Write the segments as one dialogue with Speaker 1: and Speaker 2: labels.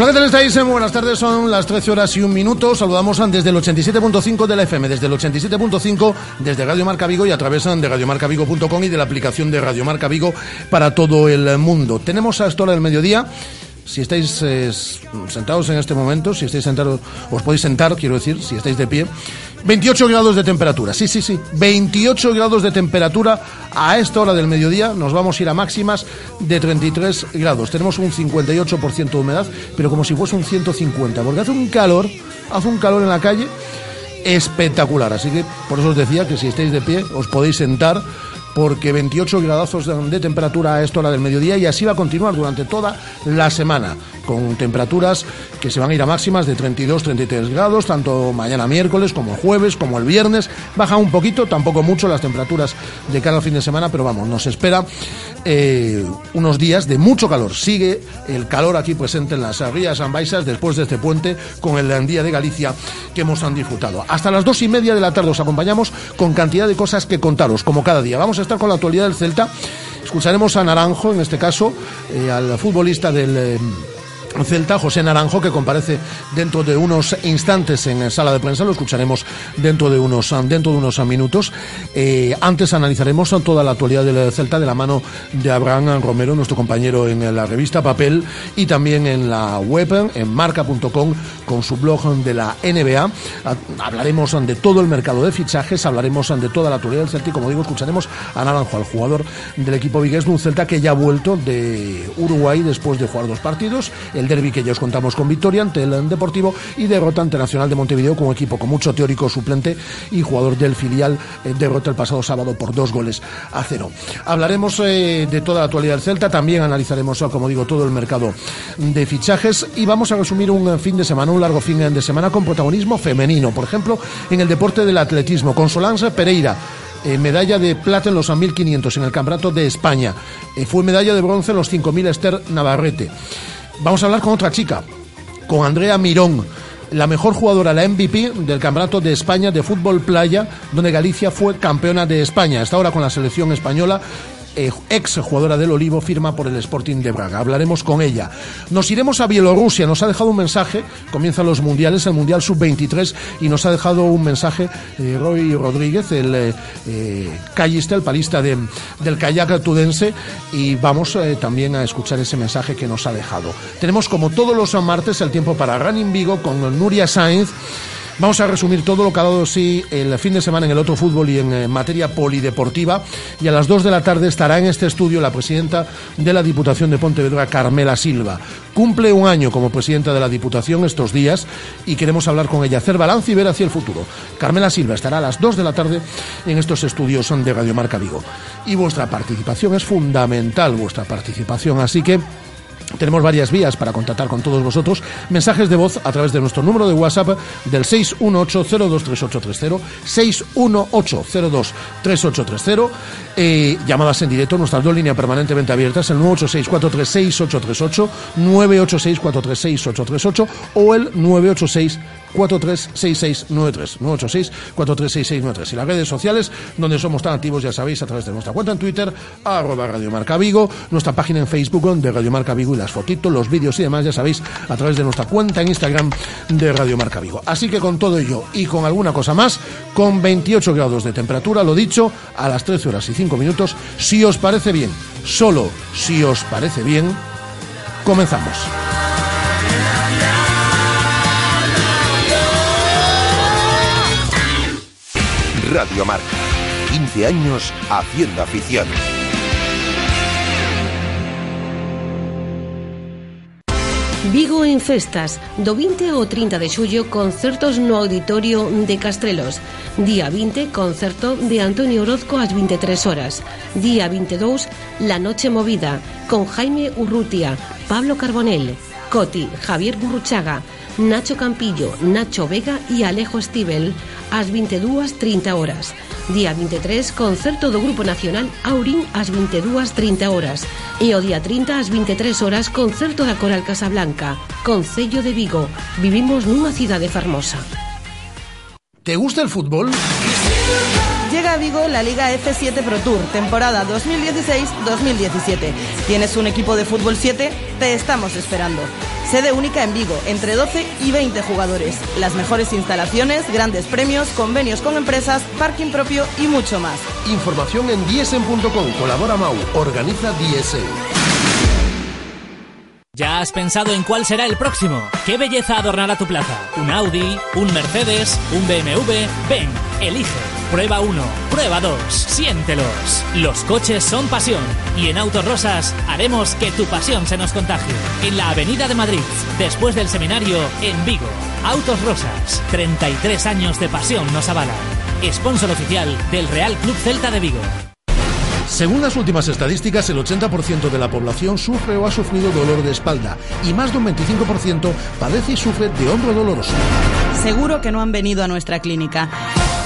Speaker 1: Hola, ¿qué tal estáis? Muy buenas tardes, son las 13 horas y un minuto. Saludamos desde el 87.5 de la FM, desde el 87.5 desde Radio Marca Vigo y a través de radiomarcavigo.com y de la aplicación de Radio Marca Vigo para todo el mundo. Tenemos a esta hora del mediodía si estáis eh, sentados en este momento, si estáis sentados, os podéis sentar, quiero decir, si estáis de pie, 28 grados de temperatura, sí, sí, sí, 28 grados de temperatura a esta hora del mediodía, nos vamos a ir a máximas de 33 grados, tenemos un 58% de humedad, pero como si fuese un 150, porque hace un calor, hace un calor en la calle espectacular, así que por eso os decía que si estáis de pie os podéis sentar porque 28 gradazos de, temperatura a esta hora del mediodía y así va a continuar durante toda la semana, con temperaturas que se van a ir a máximas de 32-33 grados, tanto mañana miércoles como el jueves, como el viernes. Baja un poquito, tampoco mucho las temperaturas de cada fin de semana, pero vamos, nos espera eh, unos días de mucho calor. Sigue el calor aquí presente en las Rías Ambaisas después de este puente con el Día de Galicia que hemos han disfrutado. Hasta las dos y media de la tarde os acompañamos con cantidad de cosas que contaros, como cada día. Vamos a estar con la actualidad del Celta. Escucharemos a Naranjo, en este caso, eh, al futbolista del... Eh, Celta, José Naranjo, que comparece dentro de unos instantes en sala de prensa, lo escucharemos dentro de unos, dentro de unos minutos. Eh, antes analizaremos toda la actualidad del Celta de la mano de Abraham Romero, nuestro compañero en la revista Papel y también en la web, en marca.com, con su blog de la NBA. Hablaremos de todo el mercado de fichajes, hablaremos de toda la actualidad del Celta y, como digo, escucharemos a Naranjo, al jugador del equipo vigués de un Celta que ya ha vuelto de Uruguay después de jugar dos partidos el derby que ya os contamos con victoria ante el Deportivo y derrota ante Nacional de Montevideo un equipo con mucho teórico suplente y jugador del filial eh, derrota el pasado sábado por dos goles a cero. Hablaremos eh, de toda la actualidad del Celta, también analizaremos, como digo, todo el mercado de fichajes y vamos a resumir un fin de semana, un largo fin de semana con protagonismo femenino, por ejemplo, en el deporte del atletismo, con Solange Pereira. Eh, medalla de plata en los 1500 en el Campeonato de España. fue medalla de bronce en los 5000 Esther Navarrete. Vamos a hablar con otra chica, con Andrea Mirón, la mejor jugadora, la MVP del Campeonato de España de Fútbol Playa, donde Galicia fue campeona de España. Está ahora con la selección española eh, ex jugadora del Olivo, firma por el Sporting de Braga. Hablaremos con ella. Nos iremos a Bielorrusia. Nos ha dejado un mensaje. Comienzan los mundiales, el Mundial Sub-23, y nos ha dejado un mensaje eh, Roy Rodríguez, el eh, callista, el palista de, del kayak tudense. Y vamos también a escuchar ese mensaje que nos ha dejado. Tenemos, como todos los martes, el tiempo para Running Vigo con Nuria Sainz. Vamos a resumir todo lo que ha dado sí el fin de semana en el otro fútbol y en eh, materia polideportiva. Y a las 2 de la tarde estará en este estudio la presidenta de la Diputación de Pontevedra, Carmela Silva. Cumple un año como presidenta de la Diputación estos días y queremos hablar con ella, hacer balance y ver hacia el futuro. Carmela Silva estará a las 2 de la tarde en estos estudios de Radio Marca Vigo. Y vuestra participación es fundamental, vuestra participación. Así que tenemos varias vías para contactar con todos vosotros. Mensajes de voz a través de nuestro número de WhatsApp del 618-023830, 618-023830. Eh, llamadas en directo, nuestras dos líneas permanentemente abiertas, el 986-436-838, 986-436-838 o el 986 436693 986 436693 y las redes sociales donde somos tan activos ya sabéis a través de nuestra cuenta en Twitter arroba Radio Marca Vigo nuestra página en Facebook de Radio Marca Vigo y las fotitos, los vídeos y demás ya sabéis a través de nuestra cuenta en Instagram de Radio Marca Vigo. Así que con todo ello y con alguna cosa más con 28 grados de temperatura lo dicho a las 13 horas y 5 minutos si os parece bien solo si os parece bien comenzamos
Speaker 2: Radio Marca. 15 años haciendo afición.
Speaker 3: Vigo en festas, do 20 ao 30 de xullo concertos no Auditorio de Castrelos. Día 20, concerto de Antonio Orozco ás 23 horas. Día 22, La Noche Movida, con Jaime Urrutia, Pablo Carbonell, Coti, Javier Gurruchaga, Nacho Campillo, Nacho Vega y Alejo Stivel ás 22.30 horas. Día 23, concerto do Grupo Nacional Aurín ás 22.30 horas. E o día 30 ás 23 horas, concerto da Coral Casablanca. Concello de Vigo. Vivimos nunha cidade fermosa.
Speaker 1: ¿Te gusta el fútbol?
Speaker 4: Llega a Vigo la Liga F7 Pro Tour, temporada 2016-2017. ¿Tienes un equipo de fútbol 7? Te estamos esperando. Sede única en Vigo, entre 12 y 20 jugadores. Las mejores instalaciones, grandes premios, convenios con empresas, parking propio y mucho más.
Speaker 2: Información en diesen.com. Colabora Mau. Organiza Diesen.
Speaker 5: ¿Ya has pensado en cuál será el próximo? ¿Qué belleza adornará tu plaza? ¿Un Audi? ¿Un Mercedes? ¿Un BMW? Ven, elige. Prueba 1, prueba 2, siéntelos. Los coches son pasión y en Autos Rosas haremos que tu pasión se nos contagie. En la Avenida de Madrid, después del seminario, en Vigo. Autos Rosas, 33 años de pasión nos avalan. Sponsor oficial del Real Club Celta de Vigo.
Speaker 1: Según las últimas estadísticas, el 80% de la población sufre o ha sufrido dolor de espalda y más de un 25% padece y sufre de hombro doloroso.
Speaker 4: Seguro que no han venido a nuestra clínica.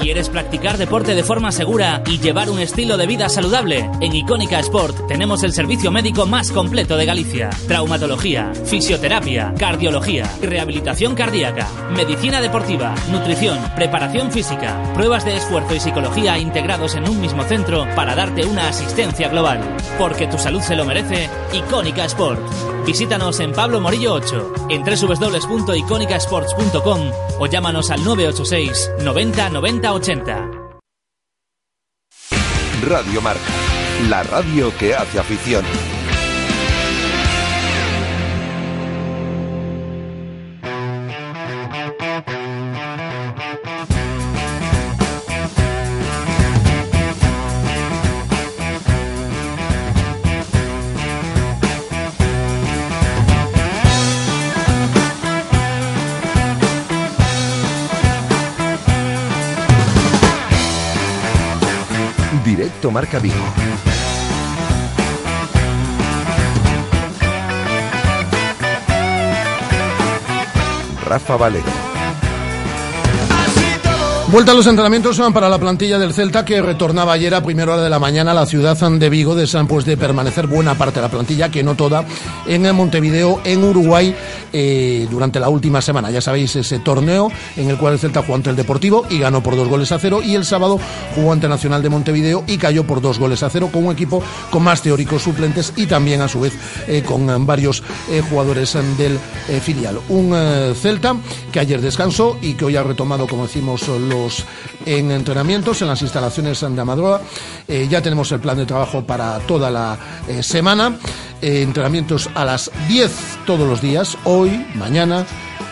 Speaker 5: ¿Quieres practicar deporte de forma segura y llevar un estilo de vida saludable? En Icónica Sport tenemos el servicio médico más completo de Galicia. Traumatología, fisioterapia, cardiología, rehabilitación cardíaca, medicina deportiva, nutrición, preparación física, pruebas de esfuerzo y psicología integrados en un mismo centro para darte una asistencia global. Porque tu salud se lo merece, Icónica Sport. Visítanos en Pablo Morillo 8, en www.iconicasports.com o llámanos al 986 90 90 80.
Speaker 2: Radio Marca. La radio que hace afición. Directo Marca. Rafa Valero.
Speaker 1: Vuelta a los entrenamientos para la plantilla del Celta que retornaba ayer a primera hora de la mañana a la ciudad de Vigo, desean pues de permanecer buena parte de la plantilla, que no toda, en Montevideo, en Uruguay, eh, durante la última semana. Ya sabéis ese torneo en el cual el Celta jugó ante el Deportivo y ganó por dos goles a cero, y el sábado jugó ante Nacional de Montevideo y cayó por dos goles a cero con un equipo con más teóricos suplentes y también a su vez eh, con eh, varios jugadores del filial. Un Celta que ayer descansó y que hoy ha retomado, como decimos, los en entrenamientos en las instalaciones de Amadroa. Eh, ya tenemos el plan de trabajo para toda la eh, semana. Eh, entrenamientos a las 10 todos los días, hoy, mañana,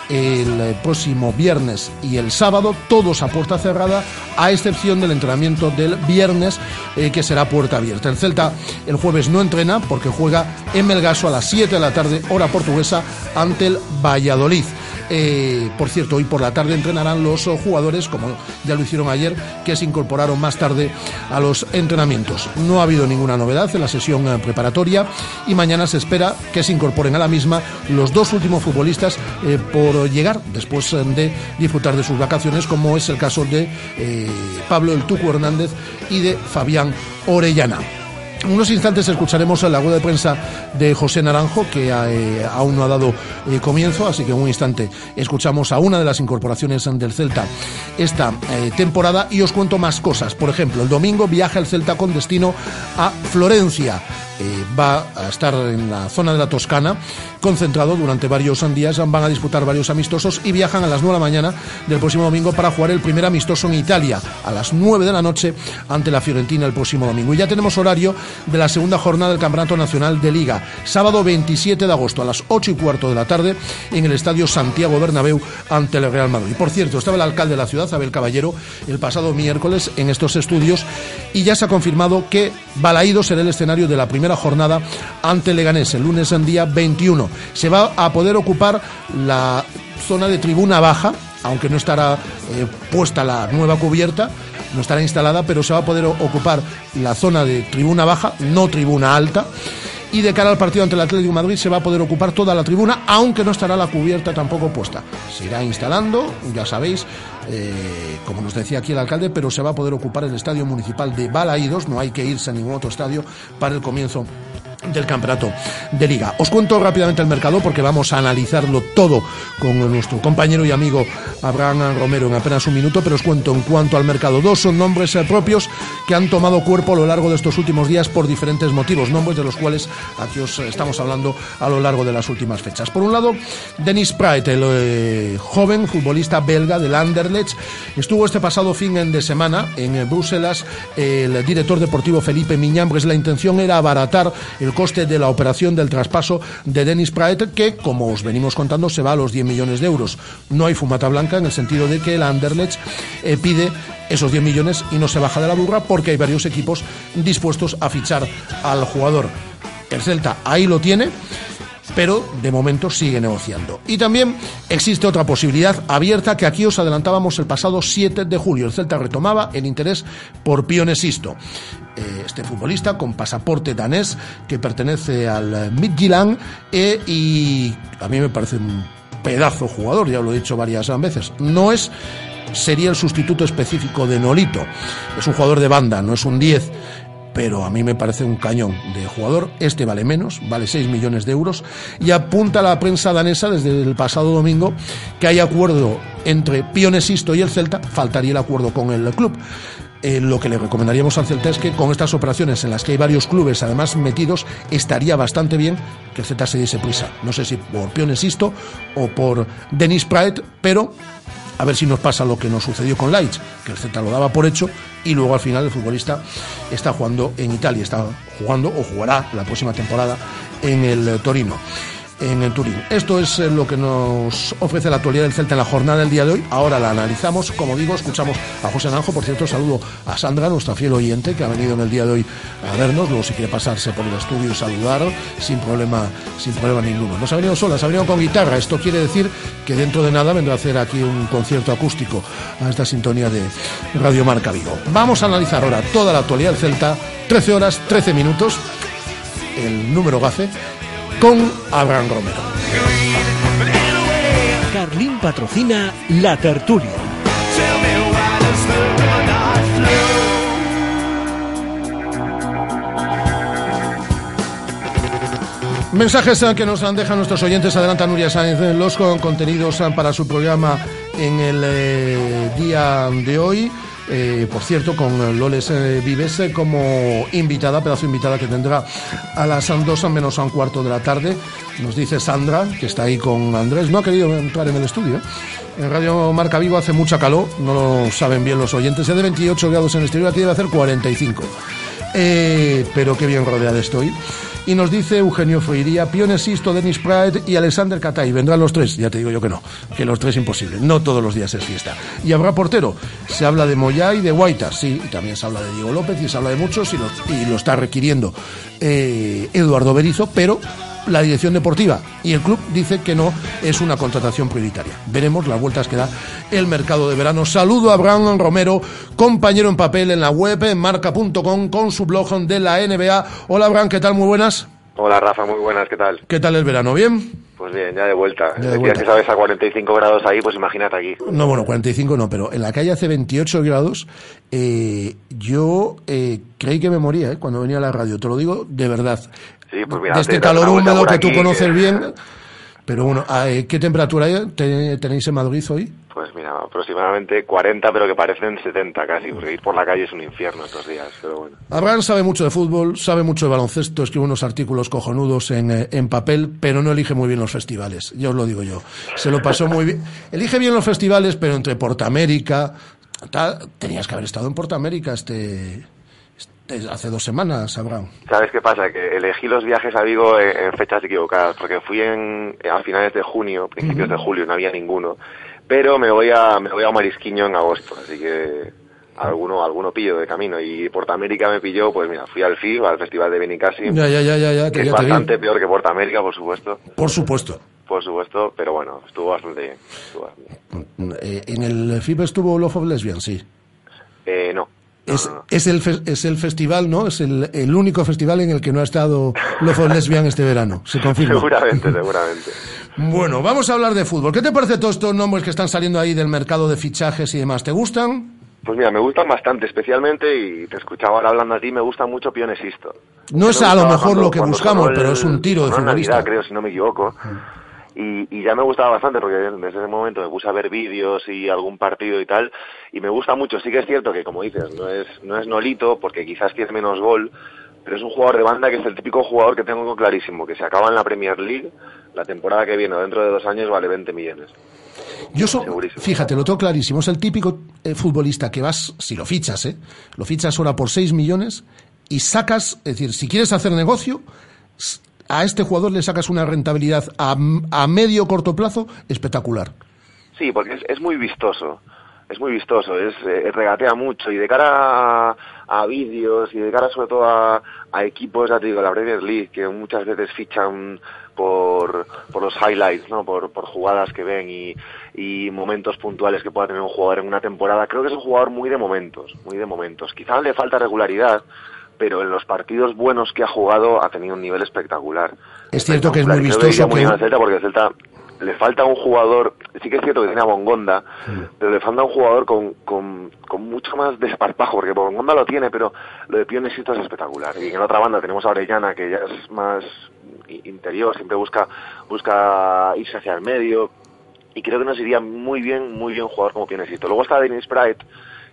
Speaker 1: el próximo viernes y el sábado, todos a puerta cerrada, a excepción del entrenamiento del viernes, que será puerta abierta. El Celta el jueves no entrena porque juega en Melgaso a las 7 de la tarde, hora portuguesa, ante el Valladolid. Eh, por cierto, hoy por la tarde entrenarán los jugadores, como ya lo hicieron ayer, que se incorporaron más tarde a los entrenamientos. No ha habido ninguna novedad en la sesión eh, preparatoria y mañana se espera que se incorporen a la misma los dos últimos futbolistas eh, por llegar después de disfrutar de sus vacaciones, como es el caso de Pablo El Tuco Hernández y de Fabián Orellana. Unos instantes escucharemos la rueda de prensa de José Naranjo, que eh, aún no ha dado eh, comienzo, así que en un instante escuchamos a una de las incorporaciones del Celta esta eh, temporada y os cuento más cosas. Por ejemplo, el domingo viaja el Celta con destino a Florencia. Eh, va a estar en la zona de la Toscana, concentrado durante varios días, van a disputar varios amistosos y viajan a las 9 de la mañana del próximo domingo para jugar el primer amistoso en Italia, a las 9 de la noche ante la Fiorentina el próximo domingo. Y ya tenemos horario de la segunda jornada del Campeonato Nacional de Liga, sábado 27 de agosto a las 8 y cuarto de la tarde en el Estadio Santiago Bernabéu ante el Real Madrid. Por cierto, estaba el alcalde de la ciudad, Abel Caballero, el pasado miércoles en estos estudios y ya se ha confirmado que Balaído será el escenario de la primera jornada ante Leganés el lunes en día 21. Se va a poder ocupar la zona de tribuna baja aunque no estará eh, puesta la nueva cubierta, no estará instalada, pero se va a poder ocupar la zona de tribuna baja, no tribuna alta. Y de cara al partido ante el Atlético Madrid se va a poder ocupar toda la tribuna, aunque no estará la cubierta tampoco puesta. Se irá instalando, ya sabéis, eh, como nos decía aquí el alcalde, pero se va a poder ocupar el estadio municipal de Balaídos, no hay que irse a ningún otro estadio para el comienzo del campeonato de liga. Os cuento rápidamente el mercado porque vamos a analizarlo todo con nuestro compañero y amigo Abraham Romero en apenas un minuto, pero os cuento en cuanto al mercado. Dos son nombres eh, propios que han tomado cuerpo a lo largo de estos últimos días por diferentes motivos, nombres de los cuales aquí os estamos hablando a lo largo de las últimas fechas. Por un lado, Denis Praet, el eh, joven futbolista belga del Anderlecht, estuvo este pasado fin de semana en Bruselas el director deportivo Felipe Miñambres. La intención era abaratar el coste de la operación del traspaso de Denis Praet, que, como os venimos contando, se va a los 10 millones de euros. No hay fumata blanca en el sentido de que el Anderlecht eh, pide esos 10 millones y no se baja de la burra porque hay varios equipos dispuestos a fichar al jugador. El Celta ahí lo tiene pero de momento sigue negociando. Y también existe otra posibilidad abierta que aquí os adelantábamos el pasado 7 de julio. El Celta retomaba el interés por Pionesisto. Eh, este futbolista con pasaporte danés que pertenece al Midtjylland eh, y a mí me parece un pedazo jugador, ya lo he dicho varias veces. No es sería el sustituto específico de Nolito. Es un jugador de banda, no es un 10 pero a mí me parece un cañón de jugador. Este vale menos, vale 6 millones de euros. Y apunta la prensa danesa desde el pasado domingo que hay acuerdo entre Pionesisto y el Celta, faltaría el acuerdo con el club. Eh, lo que le recomendaríamos al Celta es que con estas operaciones en las que hay varios clubes además metidos, estaría bastante bien que el Celta se diese prisa. No sé si por Pionesisto o por Denis Praet, pero a ver si nos pasa lo que nos sucedió con Leitch, que el Z lo daba por hecho y luego al final el futbolista está jugando en Italia, está jugando o jugará la próxima temporada en el Torino en Turín. Esto es eh, lo que nos ofrece la actualidad del Celta en la jornada del día de hoy. Ahora la analizamos, como digo, escuchamos a José Naranjo. Por cierto, saludo a Sandra, nuestra fiel oyente, que ha venido en el día de hoy a vernos. Luego, si quiere pasarse por el estudio y saludar, sin problema, sin problema ninguno. Nos ha venido sola, se ha venido con guitarra. Esto quiere decir que dentro de nada vendrá a hacer aquí un concierto acústico a esta sintonía de Radio Marca Vigo. Vamos a analizar ahora toda la actualidad del Celta, 13 horas, 13 minutos. El número GAFE con Abraham Romero.
Speaker 6: Carlín patrocina La Tertulia.
Speaker 1: Mensajes que nos han dejado nuestros oyentes. Adelanta Nuria Sáenz los contenidos para su programa en el eh, día de hoy. Eh, por cierto, con Loles eh, Vives eh, como invitada, pedazo invitada que tendrá a las dos menos a un cuarto de la tarde. Nos dice Sandra, que está ahí con Andrés, no ha querido entrar en el estudio. En Radio Marca Vivo hace mucha calor, no lo saben bien los oyentes. Es de 28 grados en el exterior, aquí debe hacer 45. pero qué bien rodeada estoy. Y nos dice Eugenio Freiría, Pionesisto, Denis Pride y Alexander Catay. Vendrán los tres. Ya te digo yo que no, que los tres imposible. No todos los días es fiesta. Y habrá portero. Se habla de Moyá y de Guaita, sí. Y también se habla de Diego López y se habla de muchos y lo, y lo está requiriendo eh, Eduardo Berizo, pero la dirección deportiva y el club dice que no es una contratación prioritaria. Veremos las vueltas que da el mercado de verano. Saludo a Abraham Romero, compañero en papel en la web en marca.com con su blog de la NBA. Hola Abraham, ¿qué tal? Muy buenas.
Speaker 7: Hola Rafa, muy buenas, ¿qué tal?
Speaker 1: ¿Qué tal el verano? ¿Bien?
Speaker 7: Pues bien, ya de vuelta. Ya de vuelta. que sabes a 45 grados ahí, pues imagínate aquí.
Speaker 1: No, bueno, 45 no, pero en la calle hace 28 grados. Eh, yo eh, creí que me moría eh, cuando venía a la radio, te lo digo de verdad.
Speaker 7: Sí, pues mira,
Speaker 1: de este calor húmedo que tú conoces bien. Pero bueno, ¿qué temperatura tenéis en Madrid hoy?
Speaker 7: Pues mira, aproximadamente 40, pero que parecen 70 casi, porque ir por la calle es un infierno estos días, pero bueno.
Speaker 1: Abraham sabe mucho de fútbol, sabe mucho de baloncesto, escribe unos artículos cojonudos en, eh, en papel, pero no elige muy bien los festivales, ya os lo digo yo. Se lo pasó muy bien. Elige bien los festivales, pero entre Portamérica, tal, tenías que haber estado en Portamérica este hace dos semanas, Abraham.
Speaker 7: ¿Sabes qué pasa? Que elegí los viajes a Vigo en, fechas equivocadas, porque fui en, a finales de junio, principios de julio, no había ninguno pero me voy a me voy a Marisquiño en agosto, así que alguno alguno pillo de camino y Portamérica me pilló, pues mira, fui al FIB, al Festival de Benicassim,
Speaker 1: ya, ya, ya, ya,
Speaker 7: que es bastante peor que Portamérica, por supuesto.
Speaker 1: Por supuesto.
Speaker 7: por supuesto, pero bueno, estuvo bastante bien. estuvo bastante bien.
Speaker 1: Eh, en el FIB estuvo Love of Lesbian, sí. Es, es, el, fe- es el festival, ¿no? Es el, el único festival en el que no ha estado Love of Lesbian este verano, se confirma.
Speaker 7: Seguramente, seguramente.
Speaker 1: Bueno, vamos a hablar de fútbol. ¿Qué te parece todos estos nombres que están saliendo ahí del mercado de fichajes y demás? ¿Te gustan?
Speaker 7: Pues mira, me gustan bastante, especialmente, y te escuchaba ahora hablando a ti, me gusta mucho Pionesisto.
Speaker 1: No es a lo mejor lo que buscamos, pero es un tiro de futbolista.
Speaker 7: Navidad, creo, si no me equivoco. Y, y ya me gustaba bastante porque desde ese momento me puse a ver vídeos y algún partido y tal, y me gusta mucho. Sí que es cierto que, como dices, no es, no es Nolito, porque quizás tiene menos gol, pero es un jugador de banda que es el típico jugador que tengo clarísimo, que se acaba en la Premier League, la temporada que viene, o dentro de dos años, vale 20 millones.
Speaker 1: Yo so- fíjate, lo tengo clarísimo. Es el típico eh, futbolista que vas, si lo fichas, ¿eh? Lo fichas ahora por 6 millones y sacas, es decir, si quieres hacer negocio, a este jugador le sacas una rentabilidad a, a medio corto plazo espectacular.
Speaker 7: Sí, porque es, muy vistoso. Es muy vistoso, es eh, regatea mucho y de cara a, a vídeos y de cara sobre todo a, a equipos, ya te digo, la Premier League, que muchas veces fichan por, por los highlights, ¿no? por, por jugadas que ven y, y momentos puntuales que pueda tener un jugador en una temporada. Creo que es un jugador muy de momentos, muy de momentos. Quizás le falta regularidad, pero en los partidos buenos que ha jugado ha tenido un nivel espectacular.
Speaker 1: Es cierto que es muy vistoso
Speaker 7: muy
Speaker 1: que-
Speaker 7: Celta porque el Celta le falta un jugador, sí que es cierto que tiene a Bongonda, pero le falta un jugador con, con, con mucho más desparpajo, porque Bongonda lo tiene, pero lo de Pionesisto es espectacular. Y en otra banda tenemos a Orellana, que ya es más interior, siempre busca, busca irse hacia el medio, y creo que nos iría muy bien, muy bien un jugador como Pionesisto. Luego está Dennis Bright,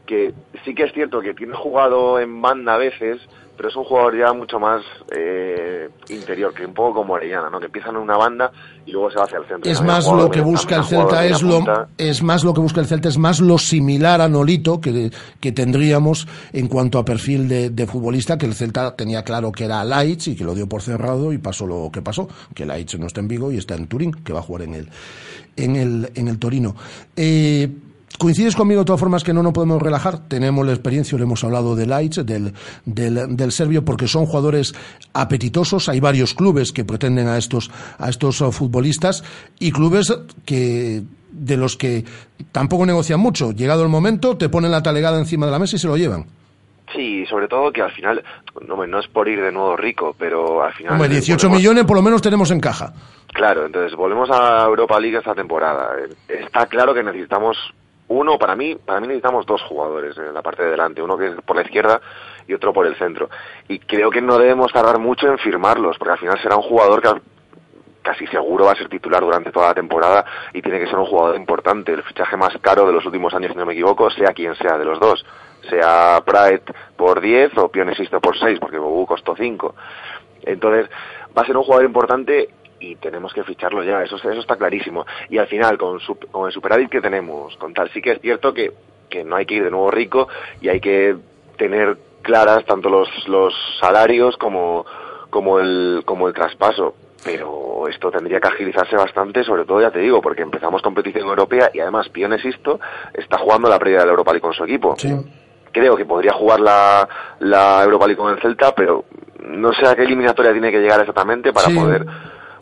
Speaker 7: que sí que es cierto que tiene jugado en banda a veces, pero es un jugador ya mucho más eh, interior, que un poco como Orellana, ¿no? Que empieza en una banda y luego se va hacia el centro.
Speaker 1: Es más lo que busca el Celta, es lo, es más lo que busca el Celta, es más lo similar a Nolito que, que tendríamos en cuanto a perfil de, de futbolista, que el Celta tenía claro que era Laich y que lo dio por cerrado y pasó lo que pasó, que Laich no está en Vigo y está en Turín, que va a jugar en el, en el, en el Torino. Eh, ¿Coincides conmigo de todas formas que no nos podemos relajar? Tenemos la experiencia, le hemos hablado de Laich, del, del, del serbio, porque son jugadores apetitosos. Hay varios clubes que pretenden a estos, a estos eh, futbolistas y clubes que de los que tampoco negocian mucho. Llegado el momento, te ponen la talegada encima de la mesa y se lo llevan.
Speaker 7: Sí, sobre todo que al final, no, es por ir de nuevo rico, pero al final...
Speaker 1: Hombre, 18
Speaker 7: volvemos-
Speaker 1: millones por lo menos tenemos en caja.
Speaker 7: Claro, entonces volvemos a Europa League esta temporada. Está claro que necesitamos uno, para mí, para mí necesitamos dos jugadores en la parte de delante, uno que es por la izquierda y otro por el centro. Y creo que no debemos tardar mucho en firmarlos, porque al final será un jugador que casi seguro va a ser titular durante toda la temporada y tiene que ser un jugador importante, el fichaje más caro de los últimos años, si no me equivoco, sea quien sea de los dos, sea Praet por 10 o Pionesisto por 6, porque Bobu costó 5. Entonces, va a ser un jugador importante y tenemos que ficharlo ya, eso, eso está clarísimo. Y al final, con, su- con el superávit que tenemos, con tal, sí que es cierto que, que no hay que ir de nuevo rico y hay que tener claras tanto los, los salarios como, como, el, como el traspaso. Pero esto tendría que agilizarse bastante, sobre todo, ya te digo, porque empezamos competición europea y además Pionesisto está jugando la previa de la Europa League con su equipo
Speaker 1: Sí.
Speaker 7: creo que podría jugar la, la Europa League con el Celta, pero no sé a qué eliminatoria tiene que llegar exactamente para
Speaker 1: Sí.
Speaker 7: poder.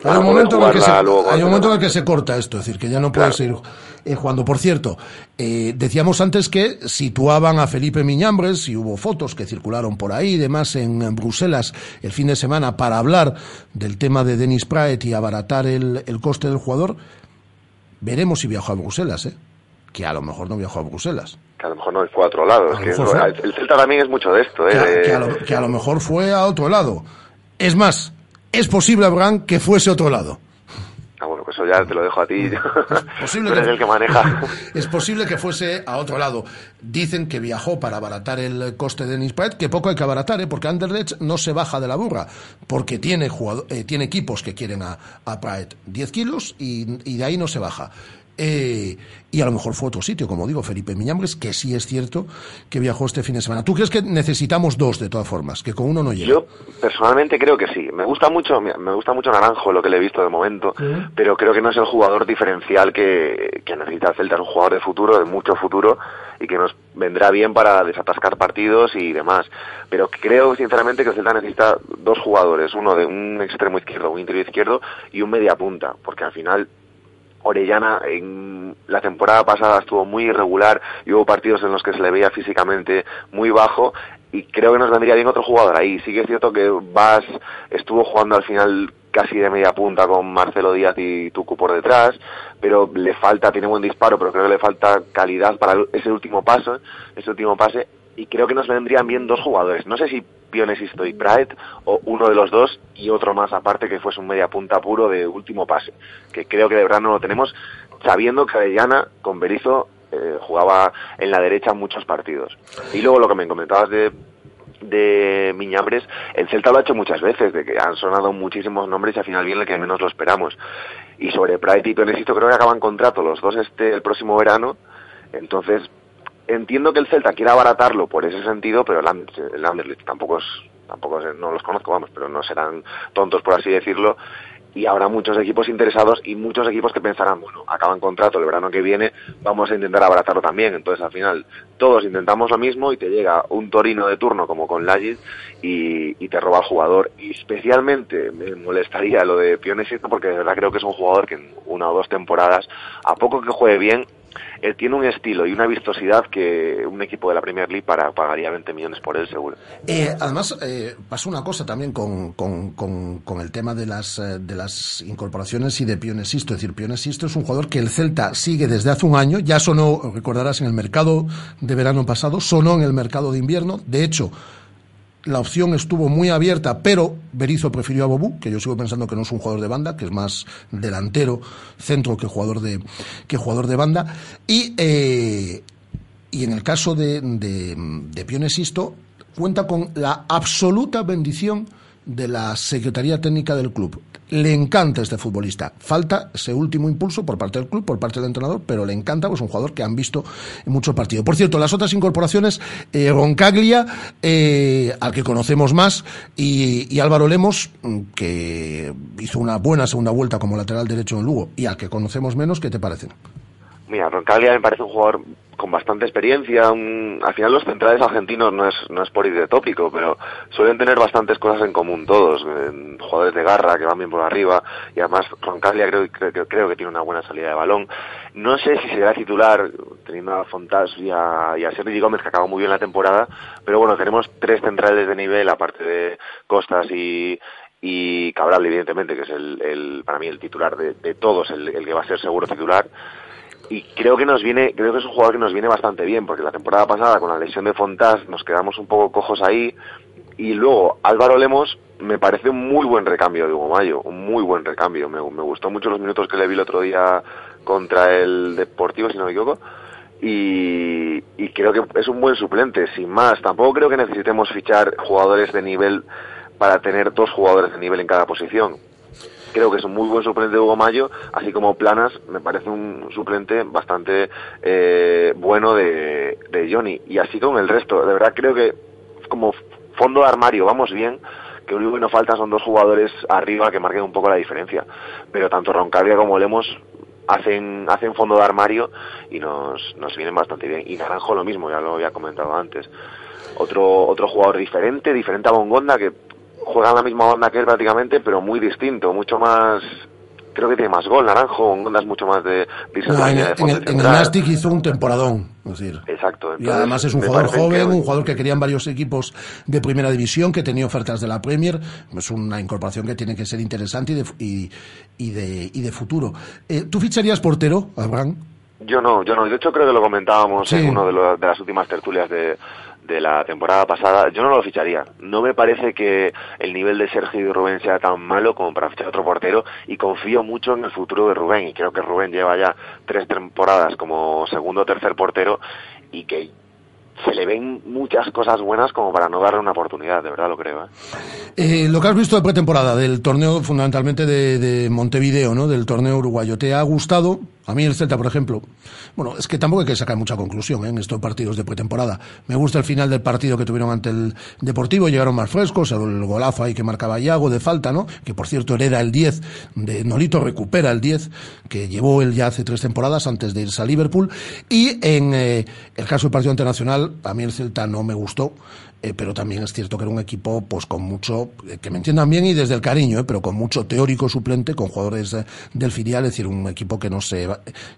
Speaker 1: Hay un, momento en el que se,
Speaker 7: luego
Speaker 1: hay un momento en el que se corta esto, es decir, que ya no puede
Speaker 7: Claro.
Speaker 1: seguir eh, jugando. Por cierto, eh, decíamos antes que situaban a Felipe Miñambres y hubo fotos que circularon por ahí, y demás en, en Bruselas el fin de semana para hablar del tema de Denis Praet y abaratar el, el coste del jugador. Veremos si viajó a Bruselas, ¿eh? Que a lo mejor no viajó a Bruselas.
Speaker 7: Que a lo mejor no fue a otro lado.
Speaker 1: A
Speaker 7: es que
Speaker 1: fue.
Speaker 7: el, el Celta también es mucho de esto, ¿eh?
Speaker 1: que, a,
Speaker 7: de-
Speaker 1: que a lo, que a lo mejor fue a otro lado. Es más, es posible, Abraham, que fuese a otro lado.
Speaker 7: Ah, bueno, pues eso ya te lo dejo a ti.
Speaker 1: Posible
Speaker 7: Tú eres
Speaker 1: que-
Speaker 7: el que maneja.
Speaker 1: es posible que fuese a otro lado. Dicen que viajó para abaratar el coste de Denis Praet, que poco hay que abaratar, ¿eh? porque Anderlecht no se baja de la burra, porque tiene, jugado- eh, tiene equipos que quieren a, a Praet 10 kilos y, y de ahí no se baja. Eh, y a lo mejor fue otro sitio, como digo, Felipe Miñambres, que sí es cierto que viajó este fin de semana. ¿Tú crees que necesitamos dos de todas formas, que con uno no llega?
Speaker 7: Yo personalmente creo que sí. Me gusta mucho, me gusta mucho Naranjo lo que le he visto de momento, pero creo que no es el jugador diferencial que, que necesita el Celta, es un jugador de futuro, de mucho futuro y que nos vendrá bien para desatascar partidos y demás. Pero creo sinceramente que el Celta necesita dos jugadores, uno de un extremo izquierdo, un interior izquierdo y un media punta, porque al final Orellana en la temporada pasada estuvo muy irregular y hubo partidos en los que se le veía físicamente muy bajo y creo que nos vendría bien otro jugador ahí. Sí que es cierto que Vas estuvo jugando al final casi de media punta con Marcelo Díaz y Tucu por detrás, pero le falta, tiene buen disparo, pero creo que le falta calidad para ese último paso, ese último pase y creo que nos vendrían bien dos jugadores. No sé si Pionesisto y Praet o uno de los dos y otro más aparte que fuese un media punta puro de último pase, que creo que de verdad no lo tenemos, sabiendo que Arellana con Berizzo eh, jugaba en la derecha muchos partidos. Y luego lo que me comentabas de de Miñambres, el Celta lo ha hecho muchas veces, de que han sonado muchísimos nombres y al final viene el que menos lo esperamos. Y sobre Praet y Pionesisto creo que acaban contrato los dos este el próximo verano, entonces entiendo que el Celta quiera abaratarlo por ese sentido, pero el, Anderlecht tampoco es, tampoco no los conozco, vamos, pero no serán tontos por así decirlo. Y habrá muchos equipos interesados y muchos equipos que pensarán, bueno, acaban contrato el verano que viene, vamos a intentar abaratarlo también. Entonces, al final, todos intentamos lo mismo y te llega un Torino de turno como con Lagis y, te roba al jugador. Y especialmente me molestaría lo de Pionesito porque de verdad creo que es un jugador que en una o dos temporadas, a poco que juegue bien, él tiene un estilo y una vistosidad que un equipo de la Premier League para, pagaría 20 millones por él, seguro.
Speaker 1: Eh, además, eh, pasó una cosa también con, con, con, el tema de las, eh, de las incorporaciones y de Pionesisto. Es decir, Pionesisto es un jugador que el Celta sigue desde hace un año, ya sonó, recordarás, en el mercado de verano pasado, sonó en el mercado de invierno. De hecho, la opción estuvo muy abierta, pero Berizzo prefirió a Bobú, que yo sigo pensando que no es un jugador de banda, que es más delantero, centro que jugador de, que jugador de banda. Y, eh, y en el caso de, de, de Pionesisto, cuenta con la absoluta bendición de la Secretaría Técnica del club. Le encanta este futbolista. Falta ese último impulso por parte del club, por parte del entrenador, pero le encanta, pues un jugador que han visto en muchos partidos. Por cierto, las otras incorporaciones, eh, Roncaglia, eh, al que conocemos más, y, Álvaro Lemos, mm, que hizo una buena segunda vuelta como lateral derecho en Lugo, y al que conocemos menos, ¿qué te parecen?
Speaker 7: Mira, Roncaglia me parece un jugador con bastante experiencia. al final los centrales argentinos no es, no es por ir de tópico, pero suelen tener bastantes cosas en común todos. jugadores de garra que van bien por arriba y además Roncaglia creo, creo, creo que tiene una buena salida de balón. No sé si será titular teniendo a Fontas y a, y Sergi Gómez que acabó muy bien la temporada, pero bueno, tenemos tres centrales de nivel aparte de Costas y, y Cabral, evidentemente, que es el, para mí el titular de, todos, el, que va a ser seguro titular y creo que nos viene, creo que es un jugador que nos viene bastante bien, porque la temporada pasada con la lesión de Fontás nos quedamos un poco cojos ahí, y luego Álvaro Lemos me parece un muy buen recambio de Hugo Mayo, un muy buen recambio, me, me gustó mucho los minutos que le vi el otro día contra el Deportivo, si no me equivoco, y, y creo que es un buen suplente, sin más, tampoco creo que necesitemos fichar jugadores de nivel para tener dos jugadores de nivel en cada posición creo que es un muy buen suplente de Hugo Mayo, así como Planas me parece un suplente bastante eh, bueno de, de Johnny. Y así con el resto, de verdad creo que como fondo de armario vamos bien, que lo único que nos falta son dos jugadores arriba que marquen un poco la diferencia. Pero tanto Roncaglia como Lemos hacen, hacen fondo de armario y nos, nos vienen bastante bien. Y Naranjo lo mismo, ya lo había comentado antes. Otro, otro jugador diferente, diferente a Bongonda, que juegan la misma banda que él prácticamente, pero muy distinto, mucho más creo que tiene más gol, Naranjo, Onda es mucho más de...
Speaker 1: en, el, en Nastic hizo un temporadón, es decir.
Speaker 7: Exacto.
Speaker 1: y además es un jugador joven, un jugador que querían varios equipos de primera división, que tenía ofertas de la Premier, es una incorporación que tiene que ser interesante y de, y, y de, y de futuro. Eh, ¿Tú ficharías portero, Abraham?
Speaker 7: Yo no, yo no. De hecho creo que lo comentábamos en una de, de las últimas tertulias de, de la temporada pasada, yo no lo ficharía. No me parece que el nivel de Sergio y Rubén sea tan malo como para fichar otro portero y confío mucho en el futuro de Rubén y creo que Rubén lleva ya tres temporadas como segundo o tercer portero y que se le ven muchas cosas buenas como para no darle una oportunidad, de verdad lo creo. ¿eh?
Speaker 1: Eh, lo que has visto de pretemporada, del torneo fundamentalmente de, de Montevideo, ¿no? del torneo uruguayo, ¿te ha gustado? A mí el Celta, por ejemplo, bueno, es que tampoco hay que sacar mucha conclusión ¿eh? en estos partidos de pretemporada. Me gusta el final del partido que tuvieron ante el Deportivo, llegaron más frescos, el golazo ahí que marcaba Iago de falta, ¿no? Que por cierto hereda el 10 de Nolito, recupera el 10 que llevó él ya hace tres temporadas antes de irse a Liverpool. Y en eh, el caso del partido internacional, a mí el Celta no me gustó. Eh, pero también es cierto que era un equipo pues con mucho, eh, que me entiendan bien y desde el cariño, eh, pero con mucho teórico suplente, con jugadores del filial, es decir, un equipo que no se,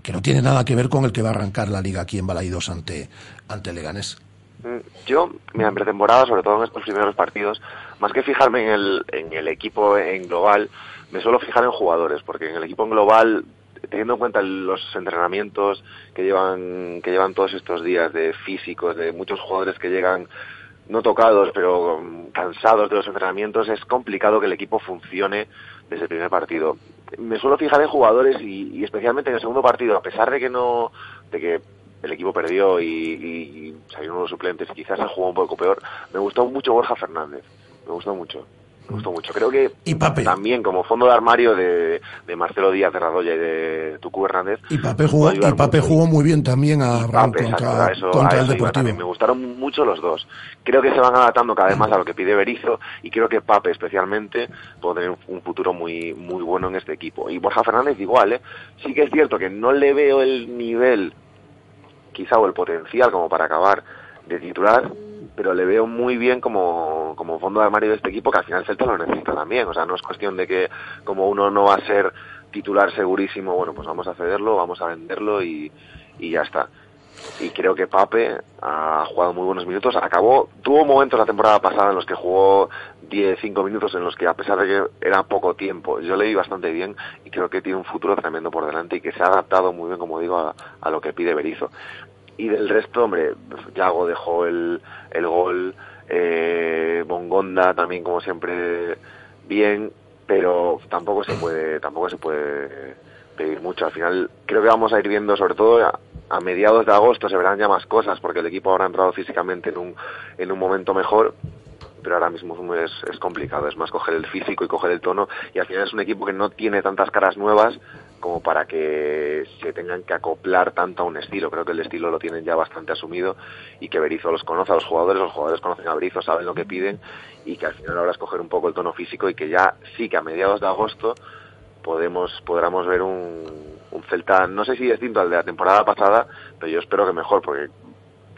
Speaker 1: que no tiene nada que ver con el que va a arrancar la liga aquí en Balaidos ante, ante Leganés.
Speaker 7: Mm, yo, mira, en pretemporada, sobre todo en estos primeros partidos, más que fijarme en el, en el equipo en global, me suelo fijar en jugadores, porque en el equipo en global teniendo en cuenta los entrenamientos que llevan que llevan todos estos días de físicos de muchos jugadores que llegan no tocados, pero cansados de los entrenamientos, es complicado que el equipo funcione desde el primer partido. Me suelo fijar en jugadores y, especialmente en el segundo partido, a pesar de que no, de que el equipo perdió y, y salieron los suplentes y quizás se jugó un poco peor, me gustó mucho Borja Fernández, me gustó mucho me gustó mucho. Creo que también como fondo de armario de, Marcelo Díaz de Radoya y de Tucu Hernández.
Speaker 1: Y Pape jugó, y Pape jugó muy bien también a contra, el Deportivo.
Speaker 7: Me gustaron mucho los dos. Creo que se van adaptando cada vez más a lo que pide Berizzo y creo que Pape especialmente puede tener un futuro muy muy bueno en este equipo. Y Borja Fernández igual, ¿eh? Sí que es cierto que no le veo el nivel quizá o el potencial como para acabar de titular, pero le veo muy bien como, como fondo de armario de este equipo que al final Celta lo necesita también. O sea, no es cuestión de que como uno no va a ser titular segurísimo, bueno, pues vamos a cederlo, vamos a venderlo y, y ya está. Y creo que Pape ha jugado muy buenos minutos. Acabó, tuvo momentos la temporada pasada en los que jugó 10, 5 minutos en los que a pesar de que era poco tiempo, yo le vi bastante bien y creo que tiene un futuro tremendo por delante y que se ha adaptado muy bien, como digo, a, a lo que pide Berizzo y del resto, hombre, Yago dejó el, el gol, eh, Bongonda también como siempre bien, pero tampoco se puede, tampoco se puede pedir mucho. Al final creo que vamos a ir viendo, sobre todo a, mediados de agosto, se verán ya más cosas porque el equipo habrá entrado físicamente en un, en un momento mejor pero ahora mismo es, es complicado, es más coger el físico y coger el tono y al final es un equipo que no tiene tantas caras nuevas como para que se tengan que acoplar tanto a un estilo. Creo que el estilo lo tienen ya bastante asumido y que Berizzo los conoce a los jugadores, los jugadores conocen a Berizzo, saben lo que piden y que al final ahora es coger un poco el tono físico y que ya sí que a mediados de agosto podemos podremos ver un, un Celta, no sé si distinto al de la temporada pasada, pero yo espero que mejor, porque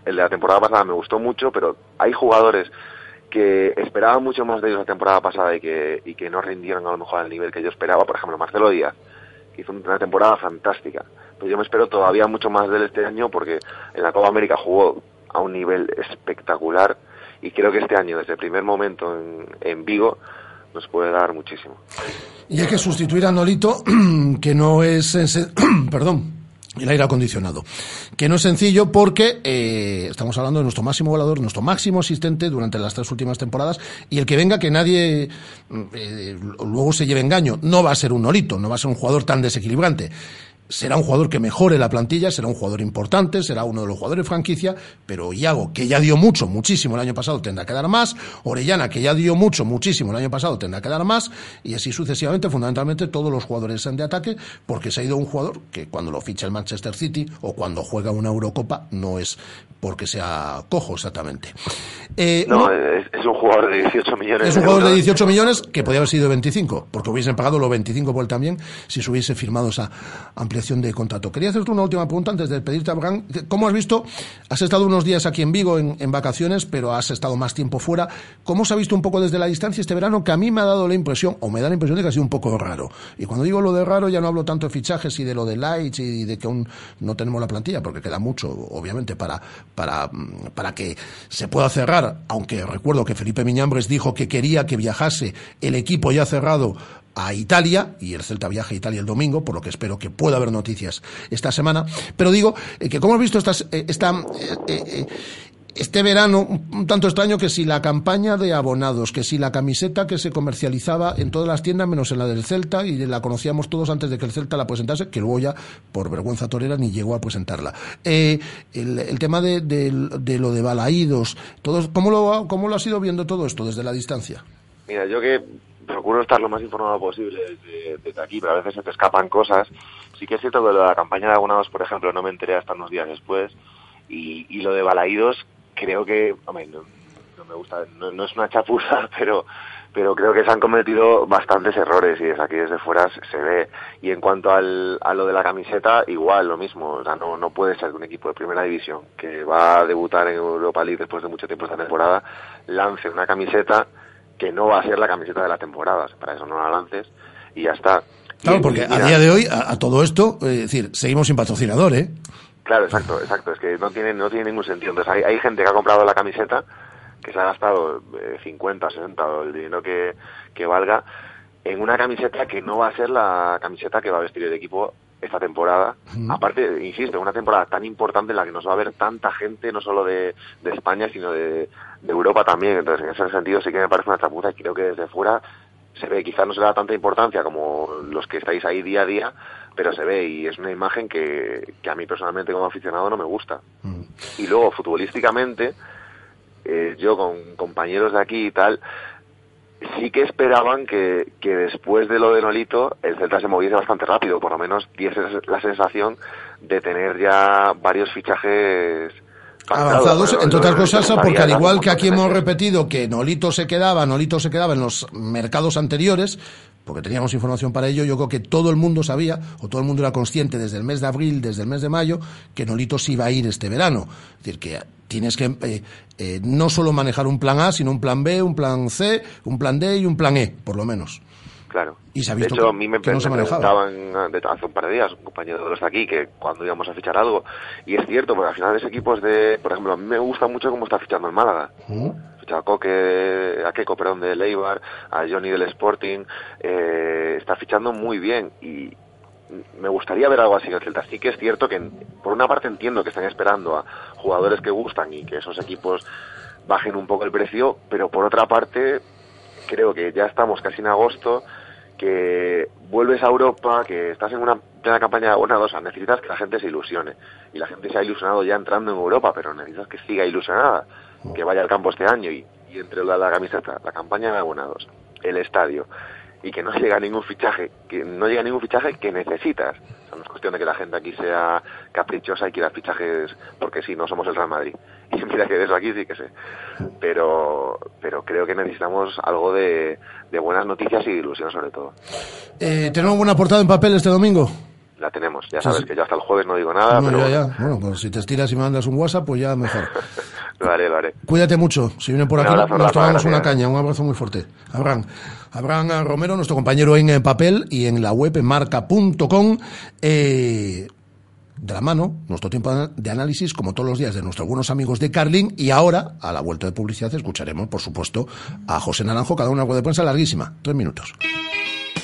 Speaker 7: el de la temporada pasada me gustó mucho, pero hay jugadores que esperaba mucho más de ellos la temporada pasada y que, y que no rindieron a lo mejor al nivel que yo esperaba. Por ejemplo, Marcelo Díaz, hizo una temporada fantástica. Pero yo me espero todavía mucho más de él este año porque en la Copa América jugó a un nivel espectacular y creo que este año, desde el primer momento en, en Vigo, nos puede dar muchísimo.
Speaker 1: Y hay que sustituir a Nolito, que no es... Perdón el aire acondicionado, que no es sencillo porque eh, estamos hablando de nuestro máximo volador, nuestro máximo asistente durante las tres últimas temporadas y el que venga que nadie eh, luego se lleve engaño, no va a ser un Nolito, no va a ser un jugador tan desequilibrante será un jugador que mejore la plantilla, será un jugador importante, será uno de los jugadores de franquicia, pero Iago, que ya dio mucho, muchísimo el año pasado, tendrá que dar más, Orellana, que ya dio mucho, muchísimo el año pasado, tendrá que dar más, y así sucesivamente, fundamentalmente todos los jugadores de ataque, porque se ha ido un jugador que cuando lo ficha el Manchester City o cuando juega una Eurocopa no es porque sea cojo exactamente.
Speaker 7: Eh, no, es, un jugador de 18 millones.
Speaker 1: Es un jugador de 18 millones que podría haber sido 25, porque hubiesen pagado los 25 por él también si se hubiese firmado esa ampliación de contrato. Quería hacerte una última pregunta antes de pedirte a Abraham. ¿Cómo has visto? Has estado unos días aquí en Vigo en, vacaciones, pero has estado más tiempo fuera. ¿Cómo se ha visto un poco desde la distancia este verano? Que a mí me ha dado la impresión, o me da la impresión de que ha sido un poco raro. Y cuando digo lo de raro, ya no hablo tanto de fichajes y de lo de lights y de que aún no tenemos la plantilla, porque queda mucho, obviamente, para, para, para que se pueda cerrar. Aunque recuerdo que Felipe Miñambres dijo que quería que viajase el equipo ya cerrado a Italia, y el Celta viaja a Italia el domingo, por lo que espero que pueda haber noticias esta semana. Pero digo eh, que como hemos visto estas, eh, esta, eh, este verano un tanto extraño que si la campaña de abonados, que si la camiseta que se comercializaba en todas las tiendas menos en la del Celta y la conocíamos todos antes de que el Celta la presentase, que luego ya por vergüenza torera ni llegó a presentarla. el, tema de, lo de balaídos, todos, ¿cómo lo, ¿cómo lo has ido viendo todo esto desde la distancia?
Speaker 7: Mira, yo que procuro estar lo más informado posible desde, aquí, pero a veces se te escapan cosas. Sí que es cierto que lo de la campaña de abonados, por ejemplo, no me enteré hasta unos días después. Y, y lo de Balaídos, creo que, hombre, no, no me gusta, no, no es una chapuza, pero pero creo que se han cometido bastantes errores y desde aquí desde fuera se, se ve. Y en cuanto al, a lo de la camiseta, igual lo mismo. O sea, no, no puede ser que un equipo de primera división que va a debutar en Europa League después de mucho tiempo esta temporada lance una camiseta que no va a ser la camiseta de la temporada. Para eso no la lances y ya está.
Speaker 1: Claro, porque a día de hoy, a, a todo esto, eh, es decir, seguimos sin patrocinador, ¿eh?
Speaker 7: Claro, exacto, exacto. Es que no tiene, no tiene ningún sentido. Entonces hay, hay gente que ha comprado la camiseta, que se ha gastado eh, 50, 60 o el dinero que, que valga, en una camiseta que no va a ser la camiseta que va a vestir el equipo esta temporada. Aparte, insisto, una temporada tan importante en la que nos va a ver tanta gente, no solo de, de España, sino de, de Europa también. Entonces, en ese sentido sí que me parece una chapuza y creo que desde fuera se ve, quizás no se le da tanta importancia como los que estáis ahí día a día, pero se ve y es una imagen que, que a mí personalmente como aficionado no me gusta. Y luego, futbolísticamente, eh, yo con compañeros de aquí y tal, sí que esperaban que, que después de lo de Nolito el Celta se moviese bastante rápido, por lo menos diese la sensación de tener ya varios fichajes
Speaker 1: avanzados, entre otras cosas, porque al igual que aquí hemos repetido que Nolito se quedaba, Nolito se quedaba en los mercados anteriores, porque teníamos información para ello, yo creo que todo el mundo sabía, o todo el mundo era consciente desde el mes de abril, desde el mes de mayo, que Nolito se iba a ir este verano. Es decir, que tienes que eh, eh, no solo manejar un plan A, sino un plan B, un plan C, un plan D y un plan E, por lo menos.
Speaker 7: Claro.
Speaker 1: Y se ha
Speaker 7: de hecho,
Speaker 1: que-
Speaker 7: a mí me,
Speaker 1: que no se
Speaker 7: preguntaban de- hace un par de días, un compañero de los de aquí, que cuando íbamos a fichar algo, y es cierto, porque al final es de, por ejemplo, a mí me gusta mucho cómo está fichando el Málaga. Fichado a Coque, a Keco, perdón, de Leibar, a Johnny del Sporting, eh, está fichando muy bien y me gustaría ver algo así en el Celta. Sí que es cierto que, por una parte entiendo que están esperando a jugadores que gustan y que esos equipos bajen un poco el precio, pero por otra parte creo que ya estamos casi en agosto, que vuelves a Europa, que estás en una plena campaña de abonados, necesitas que la gente se ilusione. Y la gente se ha ilusionado ya entrando en Europa, pero necesitas que siga ilusionada, que vaya al campo este año y, y entre la, la camiseta, la campaña de abonados, el estadio, y que no llega ningún fichaje, que no llega ningún fichaje que necesitas. O sea, no es cuestión de que la gente aquí sea caprichosa y quiera fichajes porque sí, no somos el Real Madrid. Y mira que de eso aquí sí que sé. Pero, pero creo que necesitamos algo de, de buenas noticias y de ilusión sobre todo.
Speaker 1: Eh, ¿Tenemos buena portada en papel este domingo?
Speaker 7: La tenemos. Ya sabes que yo hasta el jueves no digo nada,
Speaker 1: No,
Speaker 7: pero
Speaker 1: ya, ya. Bueno, pues si te estiras y me mandas un WhatsApp, pues ya mejor.
Speaker 7: lo haré, lo haré.
Speaker 1: Cuídate mucho. Si viene por
Speaker 7: Un
Speaker 1: aquí,
Speaker 7: abrazo,
Speaker 1: nos tomamos una caña. Un abrazo muy fuerte. Abraham. Abraham Romero, nuestro compañero en papel y en la web en marca.com. Eh, de la mano, nuestro tiempo de análisis, como todos los días, de nuestros buenos amigos de Carlin. Y ahora, a la vuelta de publicidad, escucharemos, por supuesto, a José Naranjo, cada una de prensa larguísima. Tres minutos.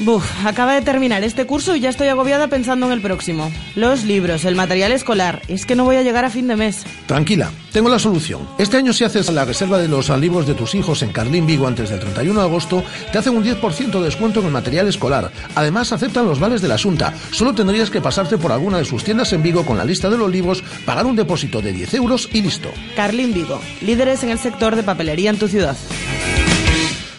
Speaker 4: Buf, acaba de terminar este curso y ya estoy agobiada pensando en el próximo. Los libros, el material escolar. Es que no voy a llegar a fin de mes.
Speaker 1: Tranquila, tengo la solución. Este año si haces la reserva de los libros de tus hijos en Carlín Vigo antes del 31 de agosto, te hacen un 10% de descuento en el material escolar. Además, aceptan los vales de la Asunta. Solo tendrías que pasarte por alguna de sus tiendas en Vigo con la lista de los libros, pagar un depósito de 10 euros y listo.
Speaker 4: Carlin Vigo, líderes en el sector de papelería en tu ciudad.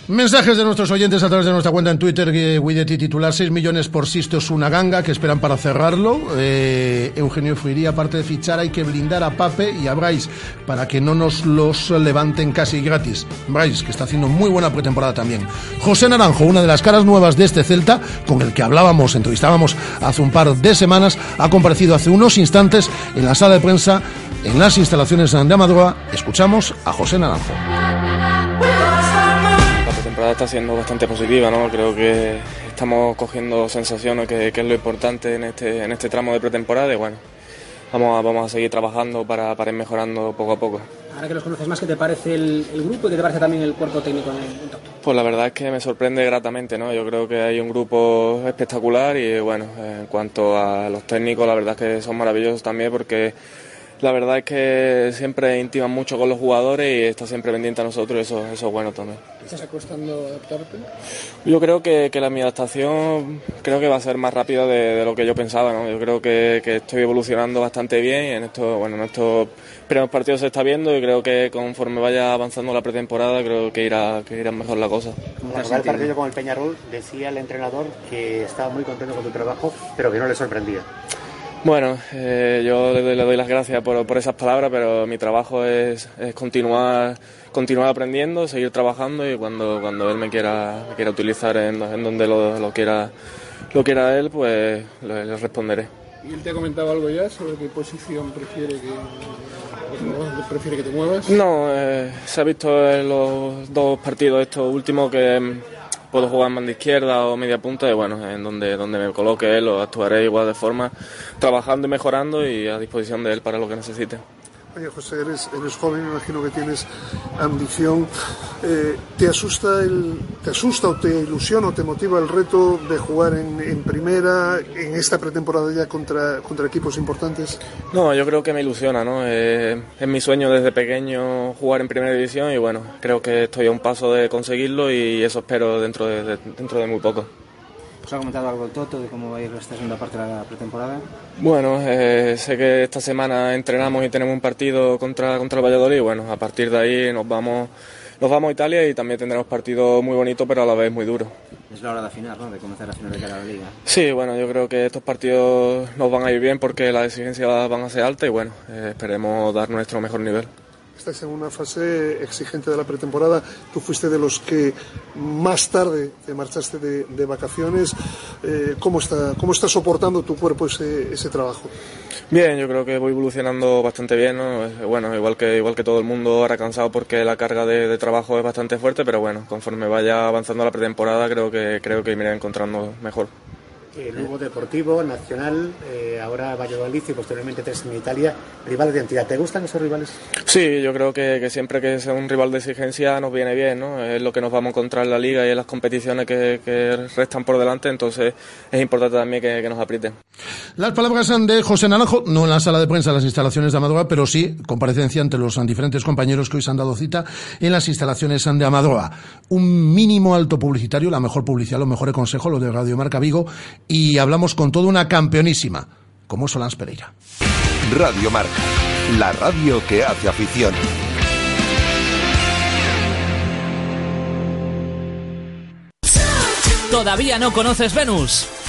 Speaker 1: Mensajes de nuestros oyentes a través de nuestra cuenta en Twitter, que Wideti titular 6 millones por Sisto es una ganga que esperan para cerrarlo. Eh, Eugenio Fuiría, aparte de fichar, hay que blindar a Pape y a Bryce para que no nos los levanten casi gratis. Bryce, que está haciendo muy buena pretemporada también. José Naranjo, una de las caras nuevas de este Celta, con el que hablábamos, entrevistábamos hace un par de semanas, ha comparecido hace unos instantes en la sala de prensa en las instalaciones de Amadroa. Escuchamos a José Naranjo.
Speaker 8: La pretemporada está siendo bastante positiva, ¿no? Creo que estamos cogiendo sensaciones, que, que es lo importante en este, en este tramo de pretemporada y bueno, vamos a, vamos a seguir trabajando para, para ir mejorando poco a poco.
Speaker 9: Ahora que los conoces más, ¿qué te parece el, el grupo y qué te parece también el cuerpo técnico en el top?
Speaker 8: Pues la verdad es que me sorprende gratamente, ¿no? Yo creo que hay un grupo espectacular y bueno, en cuanto a los técnicos, la verdad es que son maravillosos también porque la verdad es que siempre intiman mucho con los jugadores y está siempre pendiente a nosotros eso, eso es bueno también.
Speaker 10: ¿Te está costando adaptarte?
Speaker 8: Yo creo que, que la, mi adaptación creo que va a ser más rápida de, de lo que yo pensaba. ¿no? Yo creo que, que, estoy evolucionando bastante bien y en estos, bueno, en estos primeros partidos se está viendo y creo que conforme vaya avanzando la pretemporada creo que irá, que irá mejor la cosa.
Speaker 11: Tras el partido con el Peñarol decía el entrenador que estaba muy contento con tu trabajo pero que no le sorprendía.
Speaker 8: Bueno, eh, yo le doy, le doy, las gracias por, por, esas palabras, pero mi trabajo es, es, continuar, continuar aprendiendo, seguir trabajando y cuando, cuando él me quiera, me quiera utilizar en, en donde lo, lo, quiera, lo quiera él, pues le, le, responderé.
Speaker 10: ¿Y él te ha comentado algo ya sobre qué posición prefiere que, prefiere que te muevas?
Speaker 8: No, eh, se ha visto en los dos partidos estos últimos que puedo jugar en banda izquierda o media punta y bueno, en donde, donde me coloque él lo actuaré igual de forma, trabajando y mejorando y a disposición de él para lo que necesite.
Speaker 10: Oye, José, eres, eres joven, me imagino que tienes ambición. Eh, ¿te, asusta el, ¿Te asusta o te ilusiona o te motiva el reto de jugar en, en primera, en esta pretemporada ya contra, contra equipos importantes?
Speaker 8: No, yo creo que me ilusiona, ¿no? Eh, es mi sueño desde pequeño jugar en primera división y bueno, creo que estoy a un paso de conseguirlo y eso espero dentro de, de dentro de muy poco.
Speaker 9: ¿Os ha comentado algo el Toto de cómo va a ir esta segunda parte de la pretemporada?
Speaker 8: Bueno, eh, sé que esta semana entrenamos y tenemos un partido contra, contra el Valladolid bueno, a partir de ahí nos vamos, nos vamos a Italia y también tendremos partido muy bonito pero a la vez muy duro.
Speaker 9: Es la hora de final, ¿no? De comenzar la final de cara a la liga.
Speaker 8: Sí, bueno, yo creo que estos partidos nos van a ir bien porque las exigencias van a ser altas y bueno, eh, esperemos dar nuestro mejor nivel.
Speaker 10: Estáis en una fase exigente de la pretemporada. Tú fuiste de los que más tarde te marchaste de, vacaciones. Eh, ¿cómo, está, ¿Cómo está soportando tu cuerpo ese, ese trabajo?
Speaker 8: Bien, yo creo que voy evolucionando bastante bien. ¿no? Bueno, igual que, igual que todo el mundo, ahora cansado porque la carga de, trabajo es bastante fuerte, pero bueno, conforme vaya avanzando la pretemporada, creo que, creo que me iré encontrando mejor
Speaker 11: Lugo Deportivo, Nacional, eh, ahora Valladolid y posteriormente tres en Italia, rivales de entidad. ¿Te gustan esos rivales?
Speaker 8: Sí, yo creo que, que, siempre que sea un rival de exigencia nos viene bien, ¿no? Es lo que nos vamos a encontrar en la liga y en las competiciones que, que restan por delante, entonces es importante también que, que, nos aprieten.
Speaker 1: Las palabras de José Naranjo, no en la sala de prensa de las instalaciones de Amadroa, pero sí comparecencia entre los diferentes compañeros que hoy se han dado cita en las instalaciones de Amadroa. Un mínimo alto publicitario, la mejor publicidad, los mejores consejos, los de Radio Marca Vigo y hablamos con toda una campeonísima, como Solans Pereira.
Speaker 12: Radio Marca, la radio que hace afición.
Speaker 5: ¿Todavía no conoces Venus?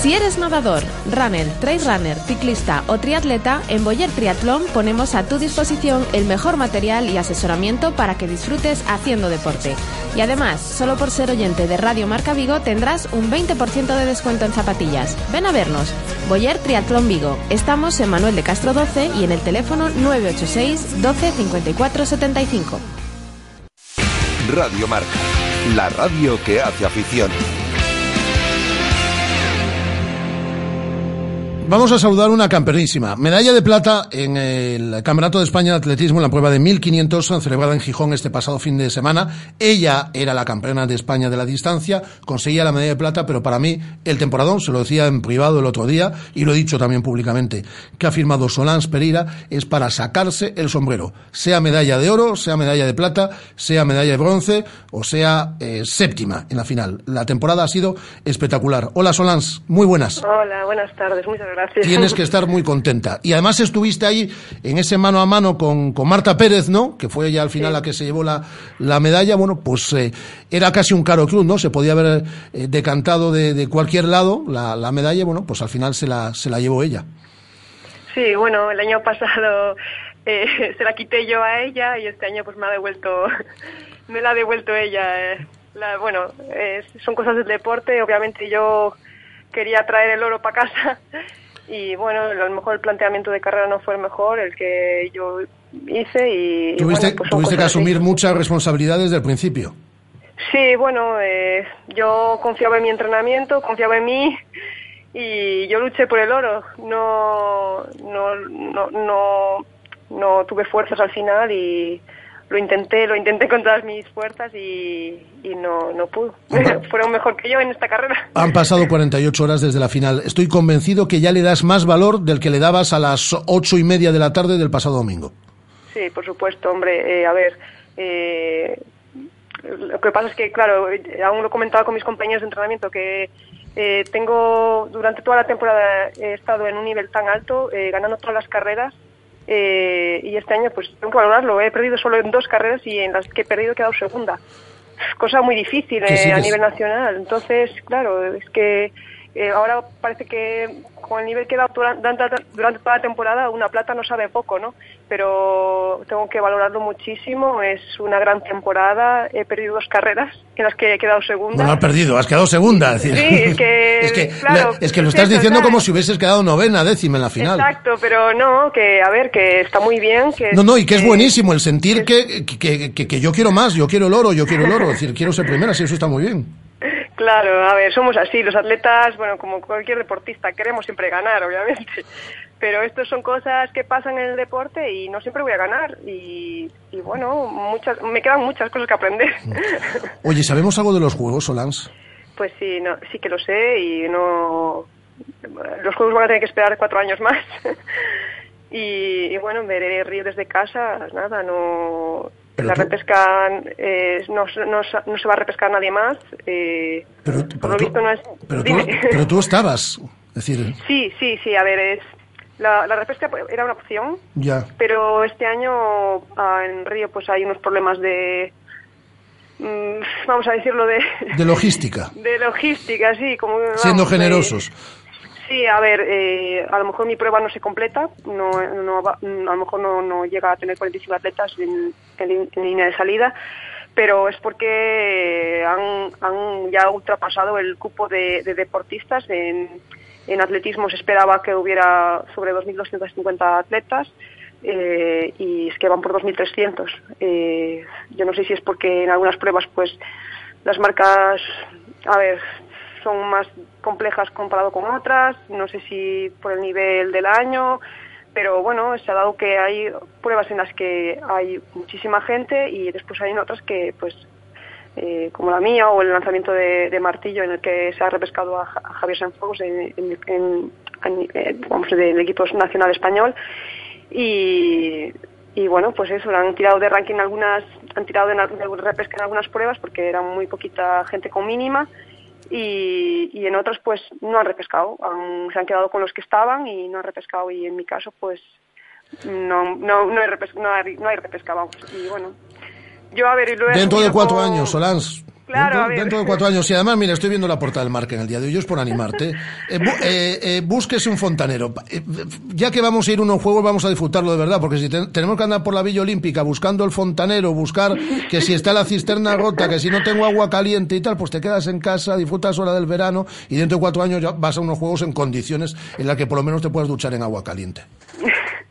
Speaker 13: Si eres nadador, runner, trail runner, ciclista o triatleta, en Boyer Triatlón ponemos a tu disposición el mejor material y asesoramiento para que disfrutes haciendo deporte. Y además, solo por ser oyente de Radio Marca Vigo tendrás un 20% de descuento en zapatillas. Ven a vernos. Boyer Triatlón Vigo. Estamos en Manuel de Castro 12 y en el teléfono 986 12 54 75.
Speaker 12: Radio Marca, la radio que hace afición.
Speaker 1: Vamos a saludar una campeonísima. Medalla de plata en el Campeonato de España de Atletismo en la prueba de 1500 celebrada en Gijón este pasado fin de semana. Ella era la campeona de España de la distancia, conseguía la medalla de plata, pero para mí el temporadón, se lo decía en privado el otro día y lo he dicho también públicamente, que ha firmado Solans Pereira, es para sacarse el sombrero. Sea medalla de oro, sea medalla de plata, sea medalla de bronce o sea eh, séptima en la final. La temporada ha sido espectacular. Hola Solans, muy buenas.
Speaker 14: Hola, buenas tardes, muchas gracias. Gracias.
Speaker 1: Tienes que estar muy contenta. Y además estuviste ahí en ese mano a mano con, con Marta Pérez, ¿no? Que fue ella al final sí. la que se llevó la, la medalla. Bueno, pues eh, era casi un caro club, ¿no? Se podía haber eh, decantado de, de, cualquier lado la, la medalla. Bueno, pues al final se la, se la llevó ella.
Speaker 14: Sí, bueno, el año pasado eh, se la quité yo a ella y este año pues me ha devuelto, me la ha devuelto ella. La, bueno, son cosas del deporte. Obviamente yo quería traer el oro para casa y bueno, a lo mejor el planteamiento de carrera no fue el mejor, el que yo hice y...
Speaker 1: Tuviste,
Speaker 14: bueno, pues
Speaker 1: tuviste que asumir
Speaker 14: así.
Speaker 1: muchas responsabilidades desde el principio.
Speaker 14: Sí, bueno, eh, yo confiaba en mi entrenamiento, confiaba en mí y yo luché por el oro. No, no, no, no, no tuve fuerzas al final y lo intenté, lo intenté con todas mis fuerzas y, y no, no pude. Fueron mejor que yo en esta carrera.
Speaker 1: Han pasado 48 horas desde la final. Estoy convencido que ya le das más valor del que le dabas a las ocho y media de la tarde del pasado domingo.
Speaker 14: Sí, por supuesto, hombre. Eh, a ver, eh, lo que pasa es que, claro, aún lo he comentado con mis compañeros de entrenamiento, que eh, tengo, durante toda la temporada he estado en un nivel tan alto, eh, ganando todas las carreras, eh, y este año pues tengo que valorarlo. He perdido solo en dos carreras y en las que he perdido he quedado segunda. Cosa muy difícil
Speaker 1: sí,
Speaker 14: eh, a nivel nacional. Entonces, claro, es que eh, ahora parece que con el nivel que dado durante, durante toda la temporada, una plata no sabe poco, ¿no? Pero tengo que valorarlo muchísimo. Es una gran temporada. He perdido dos carreras en las que he quedado segunda.
Speaker 1: Bueno, has perdido, has quedado segunda. es decir.
Speaker 14: Sí, es que,
Speaker 1: es que,
Speaker 14: claro,
Speaker 1: es que lo
Speaker 14: es
Speaker 1: estás diciendo
Speaker 14: ¿sabes?
Speaker 1: como si hubieses quedado novena, décima en la final.
Speaker 14: Exacto, pero no, que a ver, que está muy bien. Que,
Speaker 1: No, no, y que es buenísimo el sentir que, que, que, yo quiero más, yo quiero el oro, yo quiero el oro. Es decir, quiero ser primera, sí, eso está muy bien.
Speaker 14: Claro, a ver, somos así, los atletas, bueno, como cualquier deportista, queremos siempre ganar, obviamente. Pero estas son cosas que pasan en el deporte y no siempre voy a ganar. Y, y bueno, muchas, me quedan muchas cosas que aprender.
Speaker 1: Oye, ¿sabemos algo de los juegos, Solans?
Speaker 14: Pues sí, no, sí que lo sé y no. Los juegos van a tener que esperar cuatro años más. y, y bueno, veré Río desde casa, nada, no.
Speaker 1: Pero
Speaker 14: la
Speaker 1: tú-
Speaker 14: repesca eh, no, no, no se va a repescar nadie más. Eh,
Speaker 1: Pero,
Speaker 14: por
Speaker 1: pero
Speaker 14: lo
Speaker 1: tú,
Speaker 14: visto no es.
Speaker 1: pero, tú, pero tú estabas. Es decir,
Speaker 14: Sí, sí, sí, a ver, es. La, la repesca era una opción,
Speaker 1: ya.
Speaker 14: pero este año ah, en Río pues hay unos problemas de. mm, vamos a decirlo de.
Speaker 1: De logística.
Speaker 14: de logística, sí, como.
Speaker 1: Siendo
Speaker 14: de-
Speaker 1: generosos.
Speaker 14: Sí, a ver, eh, a lo mejor mi prueba no se completa, no, a lo mejor no, llega a tener 45 atletas en, en- línea de salida, pero es porque han, ya ultrapasado el cupo de, de deportistas. En, en atletismo se esperaba que hubiera sobre 2.250 atletas eh, y es que van por 2.300. Eh, yo no sé si es porque en algunas pruebas pues las marcas, a ver, son más complejas comparado con otras, no sé si por el nivel del año, pero bueno, se ha dado que hay pruebas en las que hay muchísima gente y después hay otras que pues eh, como la mía o el lanzamiento de, martillo en el que se ha repescado a, Ja- a Javier Sanfuegos en, en, eh, del equipo nacional español. Y, y bueno pues eso han tirado de ranking algunas han tirado de, de repesca en algunas pruebas porque era muy poquita gente con mínima y, y en otras pues no han repescado han- se han quedado con los que estaban y no han repescado y en mi caso pues no no no hay repesca, no hay, no hay repesca vamos y bueno yo a ver y he
Speaker 1: Dentro de cuatro años, Solans.
Speaker 14: Claro,
Speaker 1: dentro,
Speaker 14: a ver.
Speaker 1: dentro de cuatro años. Y además, mira, estoy viendo la portada del Marca en el día de hoy. Es por animarte. Eh, bu- eh, eh, búsquese un fontanero. Eh, ya que vamos a ir a unos juegos, vamos a disfrutarlo de verdad. Porque si te- tenemos que andar por la Villa Olímpica buscando el fontanero, buscar que si está la cisterna rota, que si no tengo agua caliente y tal, pues te quedas en casa, disfrutas hora del verano y dentro de cuatro años ya vas a unos juegos en condiciones en las que por lo menos te puedas duchar en agua caliente.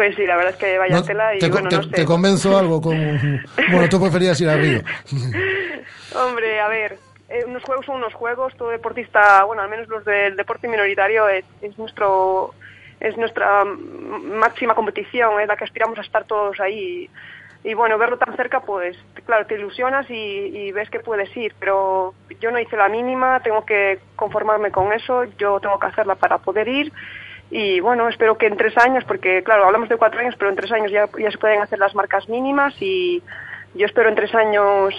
Speaker 14: pues sí la verdad es que vaya
Speaker 1: ¿No?
Speaker 14: tela y
Speaker 1: te,
Speaker 14: bueno
Speaker 1: te-
Speaker 14: no sé
Speaker 1: te convenzo algo con... Bueno, tú preferías ir a Río.
Speaker 14: Hombre, a ver, eh, unos juegos son unos juegos, todo deportista, bueno, al menos los del deporte minoritario es, es nuestro es nuestra máxima competición, es la que aspiramos a estar todos ahí. Y, bueno, verlo tan cerca, pues claro, te ilusionas y, y ves que puedes ir, pero yo no hice la mínima, tengo que conformarme con eso, yo tengo que hacerla para poder ir. Y bueno, espero que en tres años, porque claro, hablamos de cuatro años, pero en tres años ya, se pueden hacer las marcas mínimas y yo espero en tres años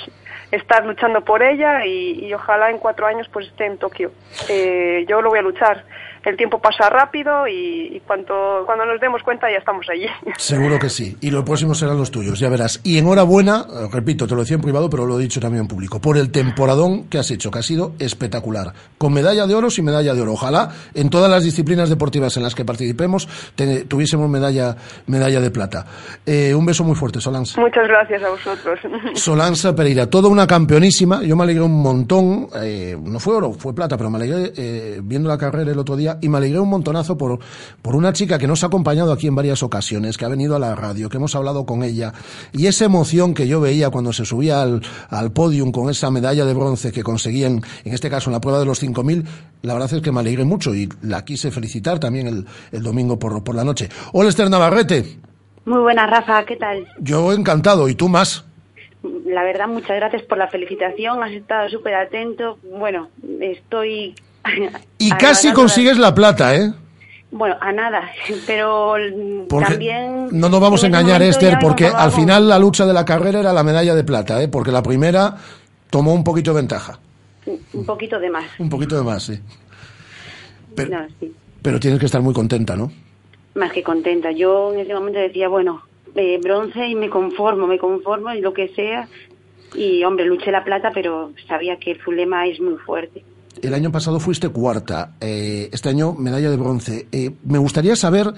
Speaker 14: estar luchando por ella y, y ojalá en cuatro años pues esté en Tokio. Eh, yo lo voy a luchar. El tiempo pasa rápido y, y cuanto, cuando nos demos cuenta ya estamos allí.
Speaker 1: Seguro que sí. Y los próximos serán los tuyos, ya verás. Y enhorabuena, eh, repito, te lo decía en privado, pero lo he dicho también en público, por el temporadón que has hecho, que ha sido espectacular. Con medalla de oro sin medalla de oro. Ojalá en todas las disciplinas deportivas en las que participemos te- tuviésemos medalla, medalla de plata. Eh, un beso muy fuerte, Solans.
Speaker 14: Muchas gracias a vosotros.
Speaker 1: Solanza Pereira, toda una campeonísima. Yo me alegré un montón. eh, no fue oro, fue plata, pero me alegré eh, viendo la carrera el otro día y me alegré un montonazo por, por una chica que nos ha acompañado aquí en varias ocasiones, que ha venido a la radio, que hemos hablado con ella y esa emoción que yo veía cuando se subía al, al podium con esa medalla de bronce que conseguían, en este caso en la prueba de los 5.000, la verdad es que me alegré mucho y la quise felicitar también el, el domingo por, por la noche. Hola Esther Navarrete.
Speaker 15: Muy buena, Rafa, ¿qué tal?
Speaker 1: Yo encantado, ¿y tú más?
Speaker 15: La verdad, muchas gracias por la felicitación, has estado súper atento. Bueno, estoy...
Speaker 1: Y casi consigues la plata, ¿eh?
Speaker 15: Bueno, a nada, pero
Speaker 1: Porque
Speaker 15: también...
Speaker 1: no nos vamos a engañar, Esther, porque al final la lucha de la carrera era la medalla de plata, ¿eh? Porque la primera tomó un poquito de ventaja.
Speaker 15: Un poquito de más.
Speaker 1: Un poquito de más, sí. Pero-
Speaker 15: No, sí.
Speaker 1: Pero tienes que estar muy contenta, ¿no?
Speaker 15: Más que contenta. Yo en ese momento decía, bueno, eh, bronce y me conformo, me conformo y lo que sea. Y hombre, luché la plata, pero sabía que el Zulema es muy fuerte.
Speaker 1: El año pasado fuiste cuarta, eh, este año medalla de bronce. Eh, me gustaría saber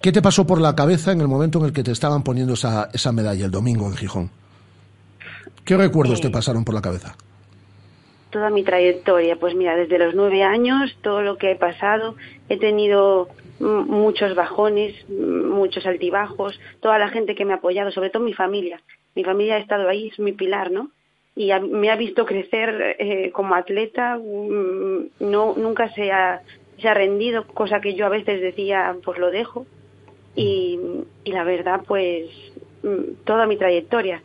Speaker 1: qué te pasó por la cabeza en el momento en el que te estaban poniendo esa, esa medalla el domingo en Gijón. ¿Qué recuerdos te pasaron por la cabeza?
Speaker 15: toda mi trayectoria. Pues mira, desde los nueve años, todo lo que he pasado, he tenido muchos bajones, muchos altibajos, toda la gente que me ha apoyado, sobre todo mi familia. Mi familia ha estado ahí, es mi pilar, ¿no? Y me ha visto crecer eh, como atleta, mm, no nunca se ha, se ha rendido, cosa que yo a veces decía, pues lo dejo. Y, y la verdad, pues mm, toda mi trayectoria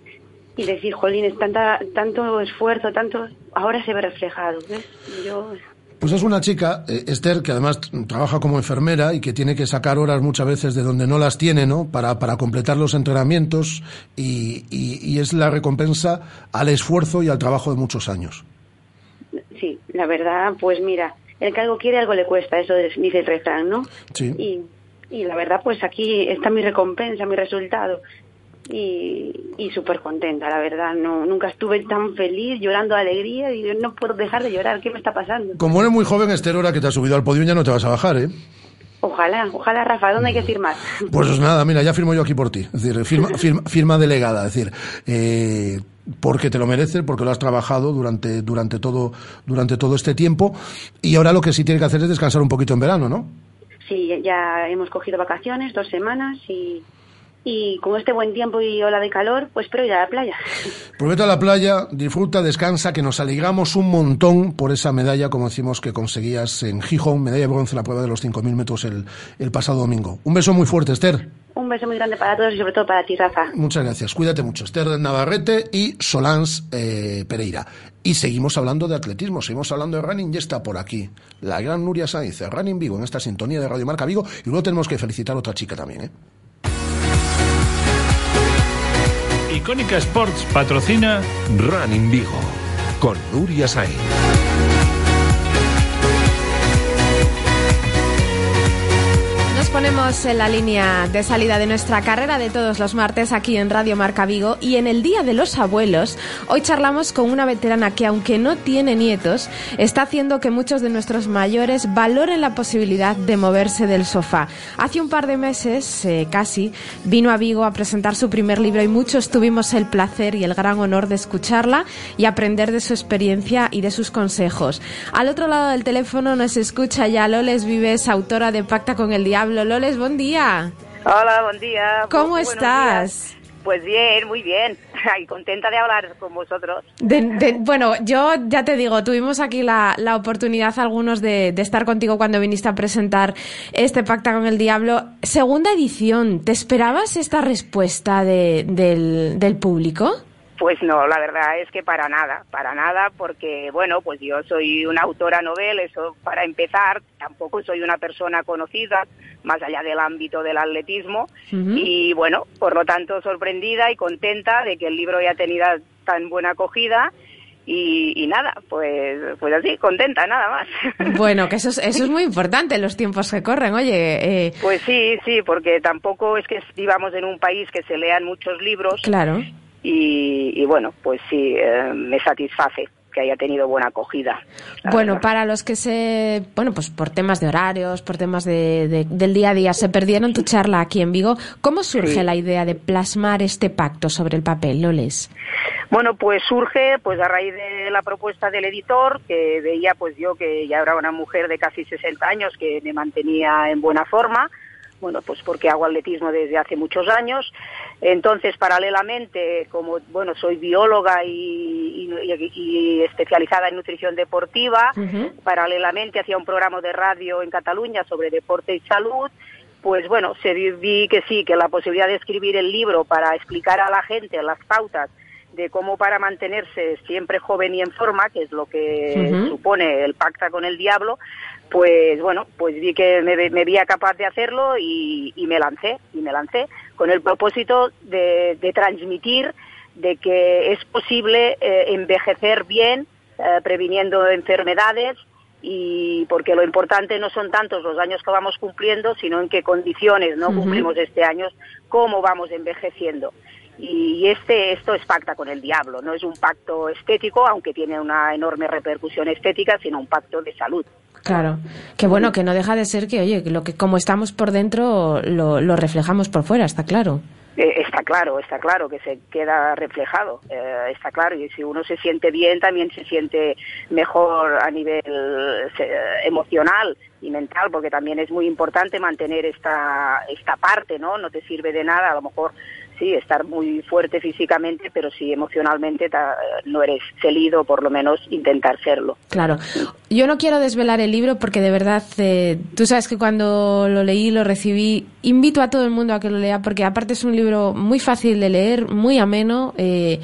Speaker 15: y decir, jolines, tanta, tanto esfuerzo, tanto, ahora se ve reflejado. ¿ves? Yo,
Speaker 1: Pues es una chica, eh, Esther, que además trabaja como enfermera y que tiene que sacar horas muchas veces de donde no las tiene, ¿no? Para, para completar los entrenamientos y, y- y es la recompensa al esfuerzo y al trabajo de muchos años.
Speaker 15: sí, la verdad, pues mira, el que algo quiere, algo le cuesta, eso es- dice el refrán, ¿no?
Speaker 1: Sí.
Speaker 15: Y, y la verdad, pues aquí está mi recompensa, mi resultado. Y, y súper contenta, la verdad. No, nunca estuve tan feliz, llorando de alegría, y no puedo dejar de llorar. ¿Qué me está pasando?
Speaker 1: Como eres muy joven, Esther, ahora que te has subido al podio ya no te vas a bajar, ¿eh?
Speaker 15: Ojalá, ojalá, Rafa, ¿dónde hay que firmar?
Speaker 1: Pues nada, mira, ya firmo yo aquí por ti. Es decir, firma, firma, firma delegada. Es decir, eh, porque te lo mereces, porque lo has trabajado durante, durante, todo, durante todo este tiempo. Y ahora lo que sí tiene que hacer es descansar un poquito en verano, ¿no?
Speaker 15: Sí, ya hemos cogido vacaciones, dos semanas, y, y con este buen tiempo y ola de calor, pues espero ir a la playa.
Speaker 1: Pues vete a la playa, disfruta, descansa, que nos alegramos un montón por esa medalla, como decimos, que conseguías en Gijón, medalla de bronce en la prueba de los 5.000 metros el, el pasado domingo. Un beso muy fuerte, Esther.
Speaker 15: Un beso muy grande para todos y sobre todo para ti, Rafa.
Speaker 1: Muchas gracias. Cuídate mucho. Esther Navarrete y Solans eh, Pereira. Y seguimos hablando de atletismo, seguimos hablando de running y está por aquí la gran Nuria de Running Vigo, en esta sintonía de Radio Marca Vigo. Y luego tenemos que felicitar a otra chica también, ¿eh?
Speaker 16: Icónica Sports patrocina
Speaker 12: Running Vigo con Nuria Sainz.
Speaker 13: Ponemos en la línea de salida de nuestra carrera de todos los martes aquí en Radio Marca Vigo y en el Día de los Abuelos hoy charlamos con una veterana que aunque no tiene nietos está haciendo que muchos de nuestros mayores valoren la posibilidad de moverse del sofá. Hace un par de meses eh, casi vino a Vigo a presentar su primer libro y muchos tuvimos el placer y el gran honor de escucharla y aprender de su experiencia y de sus consejos. Al otro lado del teléfono nos escucha ya Loles Vives, autora de Pacta con el Diablo. Loles, buen día.
Speaker 17: Hola, buen día.
Speaker 13: ¿Cómo estás?
Speaker 17: Pues bien, muy bien. Ay, contenta de hablar con vosotros.
Speaker 13: De- de- bueno, yo ya te digo, tuvimos aquí la, la oportunidad algunos de, de estar contigo cuando viniste a presentar este Pacta con el Diablo. Segunda edición, ¿te esperabas esta respuesta de- del, del público?
Speaker 17: Pues no, la verdad es que para nada, para nada, porque bueno, pues yo soy una autora novel, eso para empezar, tampoco soy una persona conocida, más allá del ámbito del atletismo, y bueno, por lo tanto sorprendida y contenta de que el libro haya tenido tan buena acogida y, y nada, pues, pues así, contenta, nada más.
Speaker 13: Bueno, que eso es, eso es muy importante en los tiempos que corren. Oye, eh,
Speaker 17: Pues sí, sí, porque tampoco es que vivamos en un país que se lean muchos libros
Speaker 13: claro.
Speaker 17: Y, y bueno, pues sí, eh, me satisface que haya tenido buena acogida.
Speaker 13: Bueno, para los que se, bueno, pues por temas de horarios, por temas de, de- del día a día, se perdieron tu charla aquí en Vigo, ¿cómo surge
Speaker 17: Sí.
Speaker 13: la idea de plasmar este pacto sobre el papel, Loles?
Speaker 17: Bueno, pues surge pues a raíz de la propuesta del editor que veía pues yo que ya era una mujer de casi 60 años que me mantenía en buena forma, bueno, pues porque hago atletismo desde hace muchos años. Entonces, paralelamente, como bueno, soy bióloga y, y- y especializada en nutrición deportiva, paralelamente hacía un programa de radio en Cataluña sobre deporte y salud. Pues bueno, se vi, que sí, que la posibilidad de escribir el libro para explicar a la gente las pautas de cómo para mantenerse siempre joven y en forma, que es lo que supone el pacta con el diablo, pues bueno, pues vi que me, me veía capaz de hacerlo y, y me lancé, y me lancé con el propósito de, de transmitir de que es posible eh, envejecer bien, eh, previniendo enfermedades y porque lo importante no son tantos los años que vamos cumpliendo, sino en qué condiciones no cumplimos este año, cómo vamos envejeciendo. Y este esto es pacta con el diablo, no es un pacto estético, aunque tiene una enorme repercusión estética, sino un pacto de salud.
Speaker 13: Claro, que bueno, que no deja de ser que, oye, lo que como estamos por dentro lo, lo reflejamos por fuera, está claro.
Speaker 17: Eh, está claro, está claro que se queda reflejado, eh, está claro, y si uno se siente bien, también se siente mejor a nivel emocional y mental, porque también es muy importante mantener esta, esta parte, ¿no? No te sirve de nada, a lo mejor sí, estar muy fuerte físicamente, pero si emocionalmente no eres celido, por lo menos intentar serlo.
Speaker 13: Claro. Yo no quiero desvelar el libro porque de verdad, eh, tú sabes que cuando lo leí, lo recibí, invito a todo el mundo a que lo lea porque aparte es un libro muy fácil de leer, muy ameno, eh,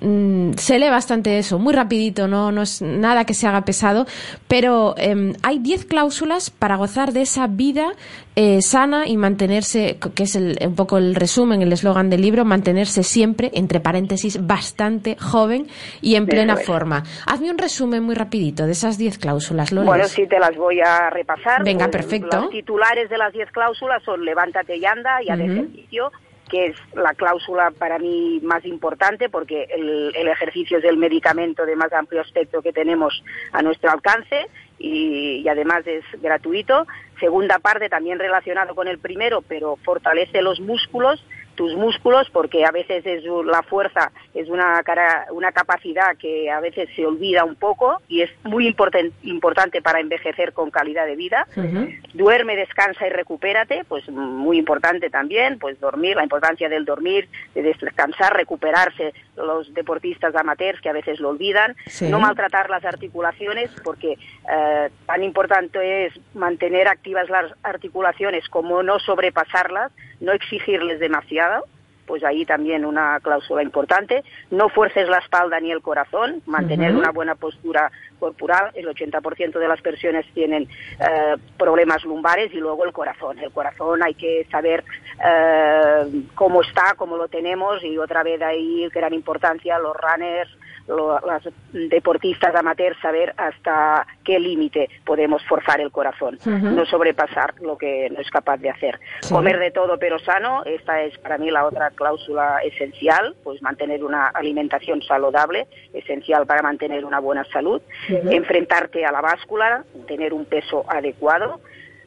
Speaker 13: mm, se lee bastante eso, muy rapidito, no, no es nada que se haga pesado, pero em, hay 10 cláusulas para gozar de esa vida eh, sana y mantenerse, que es el- un poco el resumen, el eslogan del libro, mantenerse siempre, entre paréntesis, bastante joven y en plena forma. Hazme un resumen muy rapidito de esas 10 cláusulas, Loles.
Speaker 17: Bueno, sí, te las voy a repasar.
Speaker 13: Venga,
Speaker 17: Pues,
Speaker 13: perfecto.
Speaker 17: Los titulares de las 10 cláusulas son levántate y anda y haz ejercicio, que es la cláusula para mí más importante porque el, el ejercicio es el medicamento de más amplio espectro que tenemos a nuestro alcance y, y además es gratuito. Segunda parte, también relacionado con el primero, pero fortalece los músculos tus músculos porque a veces es la fuerza es una cara- una capacidad que a veces se olvida un poco y es muy importan- importante para envejecer con calidad de vida. Duerme, descansa y recupérate, pues muy importante también, pues dormir, la importancia del dormir, de descansar, recuperarse, los deportistas amateurs que a veces lo olvidan,
Speaker 18: Sí.
Speaker 17: no maltratar las articulaciones porque eh, tan importante es mantener activas las articulaciones como no sobrepasarlas, no exigirles demasiado pues ahí también una cláusula importante. No fuerces la espalda ni el corazón, mantener una buena postura corporal. El 80% de las personas tienen eh, problemas lumbares y luego el corazón. El corazón hay que saber eh, cómo está, cómo lo tenemos y otra vez ahí gran importancia los runners, lo- los deportistas amateurs saber hasta qué límite podemos forzar el corazón, no sobrepasar lo que no es capaz de hacer.
Speaker 18: Sí.
Speaker 17: Comer de todo pero sano, esta es para mí la otra cláusula esencial, pues mantener una alimentación saludable, esencial para mantener una buena salud, Enfrentarte a la báscula, tener un peso adecuado,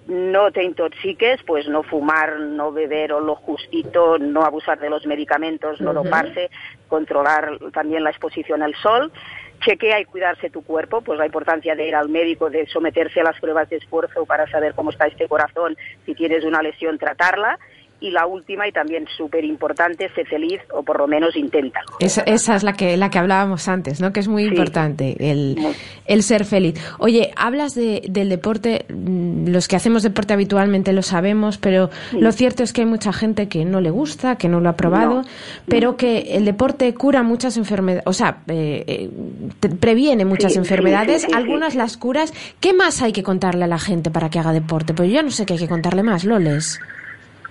Speaker 17: no te intoxiques, pues no fumar, no beber o lo justito, no abusar de los medicamentos, no
Speaker 18: Ujú.
Speaker 17: doparse, controlar también la exposición al sol, chequea y cuidarse tu cuerpo, pues la importancia de ir al médico, de someterse a las pruebas de esfuerzo para saber cómo está este corazón, si tienes una lesión, tratarla. Y la última, y también súper importante, sé feliz o por lo menos inténtalo.
Speaker 13: Esa, esa es la que, la que hablábamos antes, ¿no? Que es muy importante, el, el ser feliz. Oye, hablas de, del deporte, mm, los que hacemos deporte habitualmente lo sabemos, pero
Speaker 18: Sí.
Speaker 13: lo cierto es que hay mucha gente que no le gusta, que no lo ha probado,
Speaker 18: No.
Speaker 13: pero que el deporte cura muchas enfermedades, o sea, eh, eh, te- previene muchas
Speaker 17: Sí,
Speaker 13: enfermedades, algunas las curas. ¿Qué más hay que contarle a la gente para que haga deporte? Pues yo no sé qué hay que contarle más, Loles.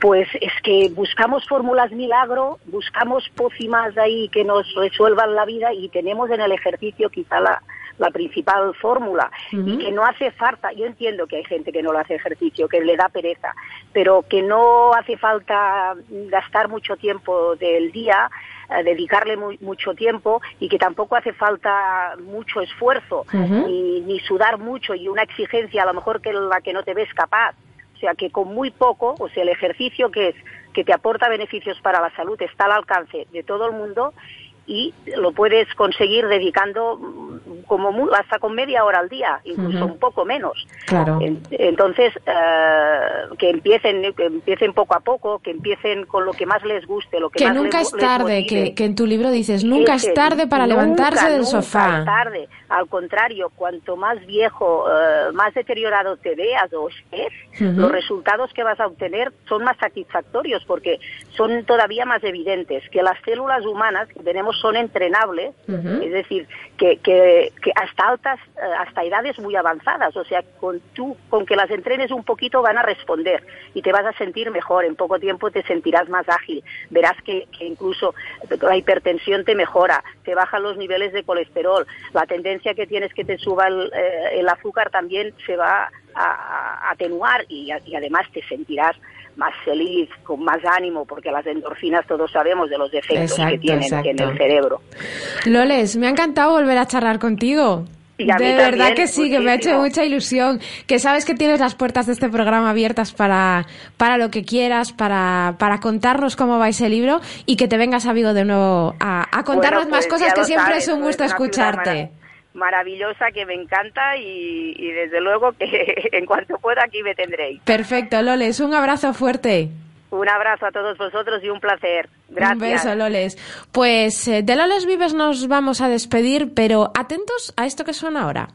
Speaker 17: Pues es que buscamos fórmulas milagro, buscamos pócimas ahí que nos resuelvan la vida y tenemos en el ejercicio quizá la, la principal fórmula. Y que no hace falta, yo entiendo que hay gente que no lo hace ejercicio, que le da pereza, pero que no hace falta gastar mucho tiempo del día, eh, dedicarle mu- mucho tiempo y que tampoco hace falta mucho esfuerzo ni, ni sudar mucho y una exigencia a lo mejor que la que no te ves capaz. O sea que con muy poco, o sea, el ejercicio que es que te aporta beneficios para la salud está al alcance de todo el mundo y lo puedes conseguir dedicando como mu- hasta con media hora al día, incluso un poco menos.
Speaker 13: Claro.
Speaker 17: En- Entonces, eh, que empiecen, que empiecen poco a poco, que empiecen con lo que más les guste, lo que,
Speaker 13: Que
Speaker 17: más
Speaker 13: nunca
Speaker 17: les,
Speaker 13: es tarde,
Speaker 17: les
Speaker 13: que, en tu libro dices, nunca es tarde para
Speaker 17: nunca,
Speaker 13: levantarse del
Speaker 17: nunca
Speaker 13: sofá.
Speaker 17: es tarde. Al contrario, cuanto más viejo, eh, más deteriorado te veas o estés, los resultados que vas a obtener son más satisfactorios porque son todavía más evidentes. Que las células humanas que tenemos son entrenables, es decir, que, que, que hasta altas, eh, hasta edades muy avanzadas, o sea, con tú, con que las entrenes un poquito van a responder y te vas a sentir mejor. En poco tiempo te sentirás más ágil. Verás que, que incluso la hipertensión te mejora, te bajan los niveles de colesterol, la tendencia que tienes que te suba el, eh, el azúcar también se va a, a atenuar y, y además te sentirás más feliz, con más ánimo, porque las endorfinas todos sabemos de los efectos que
Speaker 13: Exacto,
Speaker 17: tienen en
Speaker 13: exacto.
Speaker 17: el cerebro.
Speaker 13: Loles, me ha encantado volver a charlar contigo. De verdad
Speaker 17: también,
Speaker 13: que sí, que me ha hecho mucha ilusión. Que sabes que tienes las puertas de este programa abiertas para, para lo que quieras, para, para contarnos cómo va ese libro y que te vengas a Vigo de nuevo a, a contarnos
Speaker 17: Bueno,
Speaker 13: más
Speaker 17: pues
Speaker 13: cosas que siempre
Speaker 17: sabes,
Speaker 13: es un
Speaker 17: pues
Speaker 13: gusto escucharte.
Speaker 17: Marav- Maravillosa que me encanta y, y desde luego que en cuanto pueda aquí me tendréis.
Speaker 13: Perfecto, Loles, un abrazo fuerte.
Speaker 17: Un abrazo a todos vosotros y un placer. Gracias.
Speaker 13: Un beso, Loles. Pues eh, de Loles Vives nos vamos a despedir, pero atentos a esto que suena ahora.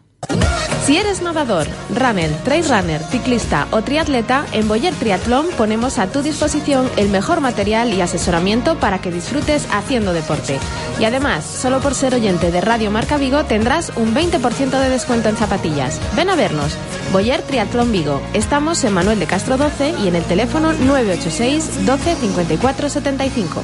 Speaker 13: Si eres nadador, runner, trail runner, ciclista o triatleta, en Boyer Triatlón ponemos a tu disposición el mejor material y asesoramiento para que disfrutes haciendo deporte. Y además, solo por ser oyente de Radio Marca Vigo tendrás un 20% de descuento en zapatillas. Ven a vernos. Boyer Triatlón Vigo. Estamos en Manuel de Castro 12 y en el teléfono 986 12 54 75.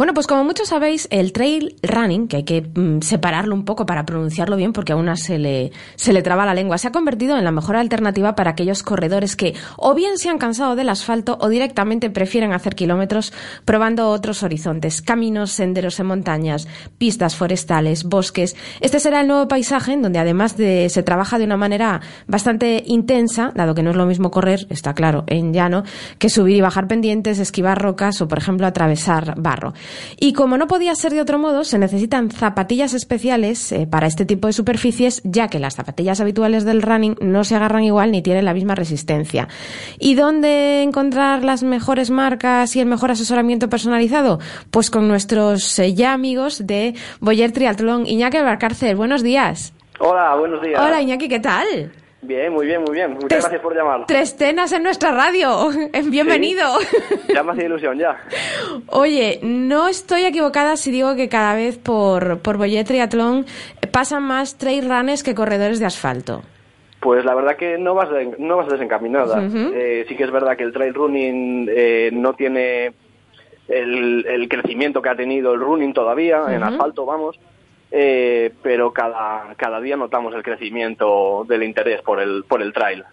Speaker 13: Bueno, pues como muchos sabéis, el trail running, que hay que mm, separarlo un poco para pronunciarlo bien porque a una se le, se le traba la lengua, se ha convertido en la mejor alternativa para aquellos corredores que o bien se han cansado del asfalto o directamente prefieren hacer kilómetros probando otros horizontes, caminos, senderos en montañas, pistas forestales, bosques. Este será el nuevo paisaje en donde además de se trabaja de una manera bastante intensa, dado que no es lo mismo correr, está claro, en llano, que subir y bajar pendientes, esquivar rocas o, por ejemplo, atravesar barro. Y como no podía ser de otro modo, se necesitan zapatillas especiales eh, para este tipo de superficies, ya que las zapatillas habituales del running no se agarran igual ni tienen la misma resistencia. ¿Y dónde encontrar las mejores marcas y el mejor asesoramiento personalizado? Pues con nuestros eh, ya amigos de Boyer Triatlón. Iñaki Barcárcel, buenos días.
Speaker 18: Hola, buenos días.
Speaker 13: Hola Iñaki, ¿qué tal?
Speaker 18: Bien, muy bien, muy bien. Muchas
Speaker 13: Tres-
Speaker 18: gracias por llamar.
Speaker 13: Tres tenas en nuestra radio. Bienvenido.
Speaker 18: Ya me ilusión, ya.
Speaker 13: Oye, no estoy equivocada si digo que cada vez por, por Boyer Triatlón pasan más trail runners que corredores de asfalto.
Speaker 18: Pues la verdad que no vas, de- no vas desencaminada. Eh, sí que es verdad que el trail running eh, no tiene el, el crecimiento que ha tenido el running todavía, en asfalto vamos, eh, pero cada, cada día notamos el crecimiento del interés por el, por el trail.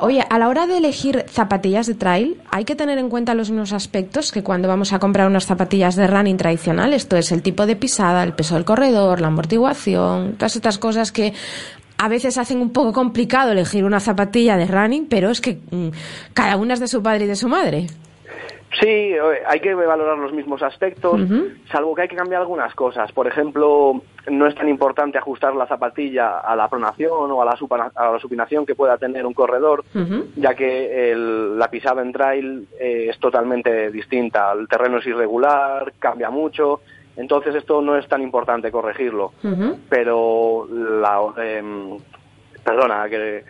Speaker 13: Oye, a la hora de elegir zapatillas de trail, hay que tener en cuenta los mismos aspectos que cuando vamos a comprar unas zapatillas de running tradicional. Esto es el tipo de pisada, el peso del corredor, la amortiguación, todas estas cosas que a veces hacen un poco complicado elegir una zapatilla de running, pero es que mm, cada una es de su padre y de su madre.
Speaker 18: Sí, eh, hay que valorar los mismos aspectos, salvo que hay que cambiar algunas cosas. Por ejemplo, no es tan importante ajustar la zapatilla a la pronación o a la, supana- a la supinación que pueda tener un corredor, ya que el- la pisada en trail eh, es totalmente distinta. El terreno es irregular, cambia mucho, entonces esto no es tan importante corregirlo. Pero la... em, perdona, que...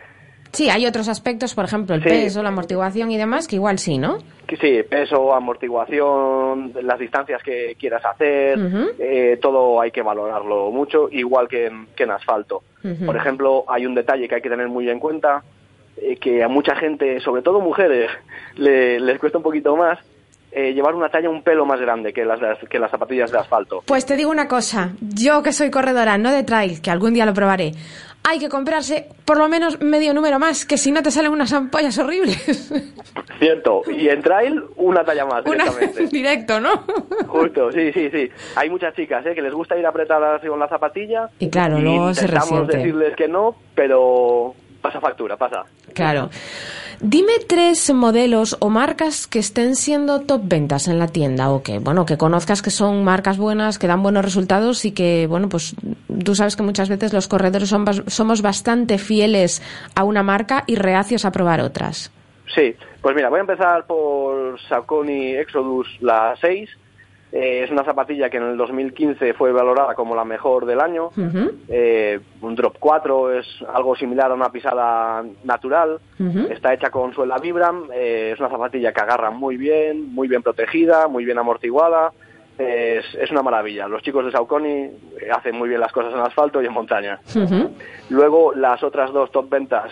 Speaker 13: Sí, hay otros aspectos, por ejemplo, el
Speaker 18: Sí.
Speaker 13: peso, la amortiguación y demás, que igual sí, ¿no?
Speaker 18: Sí, peso, amortiguación, las distancias que quieras hacer, eh, todo hay que valorarlo mucho, igual que en, que en asfalto. Por ejemplo, hay un detalle que hay que tener muy en cuenta, eh, que a mucha gente, sobre todo mujeres, le- les cuesta un poquito más eh, llevar una talla un pelo más grande que las, que las zapatillas de asfalto.
Speaker 13: Pues te digo una cosa, yo que soy corredora, no de trail, que algún día lo probaré, hay que comprarse por lo menos medio número más, que si no te salen unas ampollas horribles.
Speaker 18: Cierto, y en trail una talla más
Speaker 13: Una
Speaker 18: directamente.
Speaker 13: directo, ¿no?
Speaker 18: Justo, sí, sí, sí. Hay muchas chicas ¿eh? que les gusta ir apretadas con la zapatilla.
Speaker 13: Y claro, luego se
Speaker 18: intentamos
Speaker 13: resiente.
Speaker 18: decirles que no, pero pasa factura, pasa.
Speaker 13: Claro. Dime tres modelos o marcas que estén siendo top ventas en la tienda o que, bueno, que conozcas que son marcas buenas, que dan buenos resultados y que, bueno, pues tú sabes que muchas veces los corredores son, somos bastante fieles a una marca y reacios a probar otras.
Speaker 18: Sí, pues mira, voy a empezar por Saucony Exodus la 6 eh, es una zapatilla que en el 2015 fue valorada como la mejor del año. Eh, un drop 4 es algo similar a una pisada natural. Está hecha con suela Vibram. Eh, es una zapatilla que agarra muy bien, muy bien protegida, muy bien amortiguada. Es, es, una maravilla. Los chicos de Saucony hacen muy bien las cosas en asfalto y en montaña. Luego, las otras dos top ventas,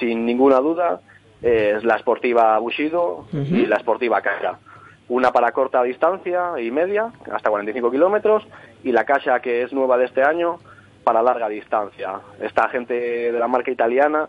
Speaker 18: sin ninguna duda, es la esportiva Bushido y la esportiva Kaira una para corta distancia y media, hasta 45 kilómetros, y la Casha, que es nueva de este año, para larga distancia. Esta gente de la marca italiana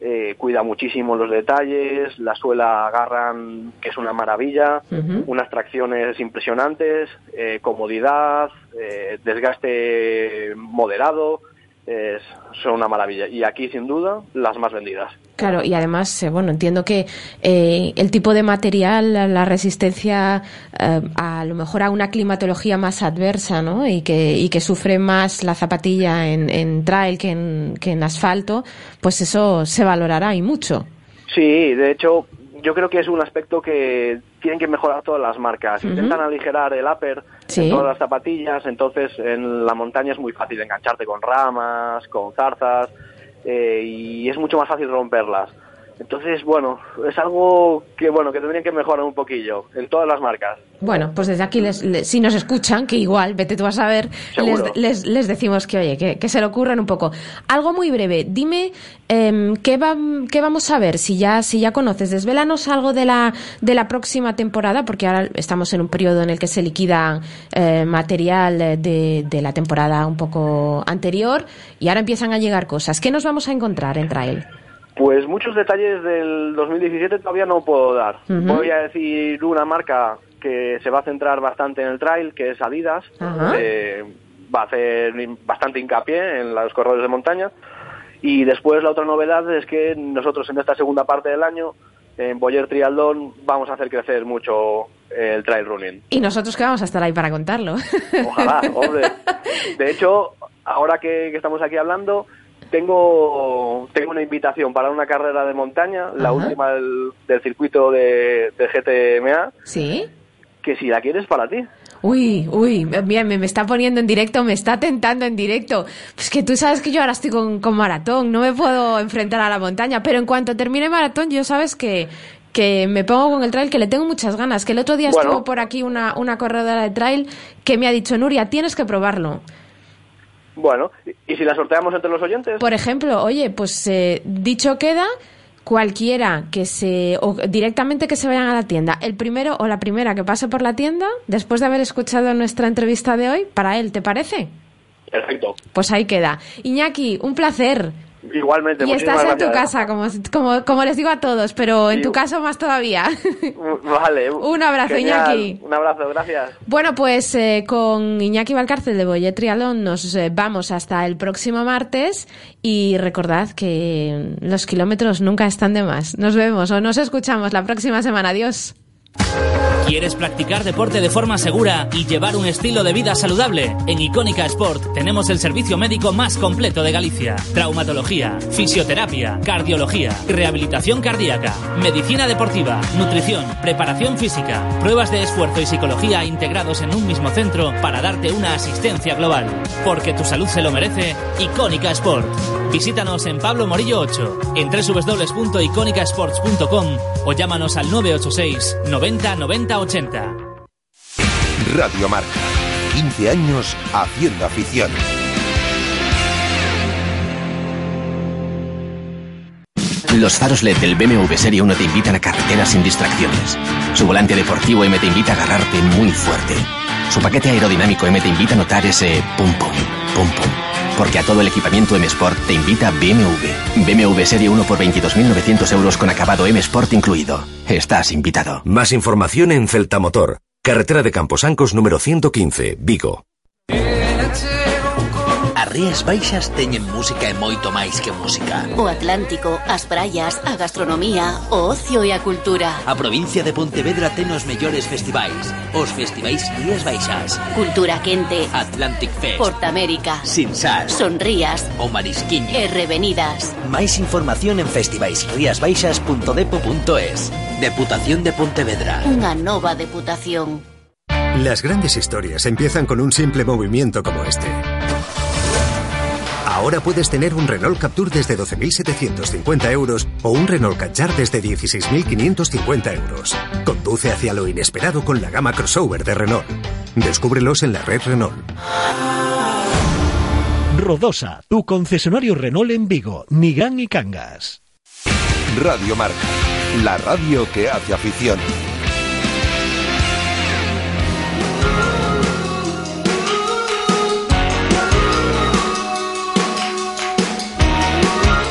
Speaker 18: eh, cuida muchísimo los detalles, la suela agarran, que es una maravilla, unas tracciones impresionantes, eh, comodidad, eh, desgaste moderado, es, son una maravilla. Y aquí, sin duda, las más vendidas.
Speaker 13: Claro, y además, eh, bueno, entiendo que eh, el tipo de material, la resistencia eh, a, lo mejor a una climatología más adversa, ¿no? Y que, y que sufre más la zapatilla en, en trail que en, que en asfalto, pues eso se valorará y mucho.
Speaker 18: Sí, de hecho, yo creo que es un aspecto que tienen que mejorar todas las marcas. Intentan aligerar el upper en todas las zapatillas, entonces en la montaña es muy fácil engancharte con ramas, con zarzas, eh, y es mucho más fácil romperlas. Entonces, bueno, es algo que bueno que tendrían que mejorar un poquillo en todas las marcas.
Speaker 13: Bueno, pues desde aquí, les, si nos escuchan, que igual, vete tú a saber, les, les, decimos que, oye, que, se le ocurran un poco. Algo muy breve, dime eh, ¿qué, va, qué vamos a ver, si ya, si ya conoces, desvélanos algo de la, de la próxima temporada, porque ahora estamos en un periodo en el que se liquida eh, material de, de la temporada un poco anterior y ahora empiezan a llegar cosas. ¿Qué nos vamos a encontrar en Trail?
Speaker 18: Pues muchos detalles del 2017 todavía no puedo dar. Voy a decir una marca que se va a centrar bastante en el trail, que es Adidas. Eh, va a hacer bastante hincapié en los corredores de montaña. Y después la otra novedad es que nosotros en esta segunda parte del año, en Boyer Trialdón, vamos a hacer crecer mucho el trail running.
Speaker 13: Y nosotros que vamos a estar ahí para contarlo.
Speaker 18: Ojalá, hombre. De hecho, ahora que estamos aquí hablando, tengo, tengo una invitación para una carrera de montaña, la última del, circuito de, GTMA.
Speaker 13: Sí.
Speaker 18: Que si la quieres para ti.
Speaker 13: Uy, uy, bien, me, está poniendo en directo, me está tentando en directo. Pues que tú sabes que yo ahora estoy con, maratón, no me puedo enfrentar a la montaña, pero en cuanto termine maratón, yo sabes que, que me pongo con el trail, que le tengo muchas ganas. Que el otro día estuvo por aquí una, una corredora de trail que me ha dicho, Nuria, tienes que probarlo.
Speaker 18: Bueno, ¿y si la sorteamos entre los oyentes?
Speaker 13: Por ejemplo, oye, pues eh, dicho queda, cualquiera que se o directamente que se vayan a la tienda, el primero o la primera que pase por la tienda, después de haber escuchado nuestra entrevista de hoy, para él, ¿te parece?
Speaker 18: Perfecto.
Speaker 13: Pues ahí queda. Iñaki, un placer.
Speaker 18: Igualmente.
Speaker 13: Y estás en tu casa, como, como, como, les digo a todos, pero en tu caso más todavía.
Speaker 18: Vale.
Speaker 13: Un abrazo, Iñaki.
Speaker 18: Un abrazo, gracias.
Speaker 13: Bueno, pues eh, con Iñaki Valcárcel de Boyet Trialón nos eh, vamos hasta el próximo martes y recordad que los kilómetros nunca están de más. Nos vemos o nos escuchamos la próxima semana. Adiós.
Speaker 5: ¿Quieres practicar deporte de forma segura y llevar un estilo de vida saludable? En Icónica Sport tenemos el servicio médico más completo de Galicia. Traumatología, fisioterapia, cardiología, rehabilitación cardíaca, medicina deportiva, nutrición, preparación física, pruebas de esfuerzo y psicología integrados en un mismo centro para darte una asistencia global. Porque tu salud se lo merece, Icónica Sport. Visítanos en Pablo Morillo 8, en www.iconicasports.com o llámanos al 986 90 90 80.
Speaker 12: Radio Marca. 15 años haciendo afición.
Speaker 19: Los faros LED del BMW Serie 1 te invitan a carreteras sin distracciones. Su volante deportivo M te invita a agarrarte muy fuerte. Su paquete aerodinámico M te invita a notar ese pum pum, pum pum. Porque a todo el equipamiento M Sport te invita BMW. BMW Serie 1 por 22.900 euros con acabado M Sport incluido. Estás invitado.
Speaker 12: Más información en Celta Motor. Carretera de Camposancos número 115, Vigo.
Speaker 20: As Rías Baixas teñen música e moito máis que música.
Speaker 21: O Atlántico, as praias, a gastronomía, o ocio e a cultura.
Speaker 20: A provincia de Pontevedra ten os mellores festivais. Os festivais Rías Baixas.
Speaker 21: Cultura quente.
Speaker 20: Atlantic Fest.
Speaker 21: Portamérica.
Speaker 20: Sinsar.
Speaker 21: Sonrías.
Speaker 20: O Marisquiño.
Speaker 21: E Revenidas.
Speaker 20: Máis información en festivaisriasbaixas.depo.es. Deputación de Pontevedra.
Speaker 21: Unha nova deputación.
Speaker 22: Las grandes historias empiezan con un simple movimiento como este. Ahora puedes tener un Renault Captur desde 12.750 euros o un Renault Kadjar desde 16.550 euros. Conduce hacia lo inesperado con la gama crossover de Renault. Descúbrelos en la red Renault.
Speaker 6: Rodosa, tu concesionario Renault en Vigo, Nigán y Cangas.
Speaker 12: Radio Marca, la radio que hace afición.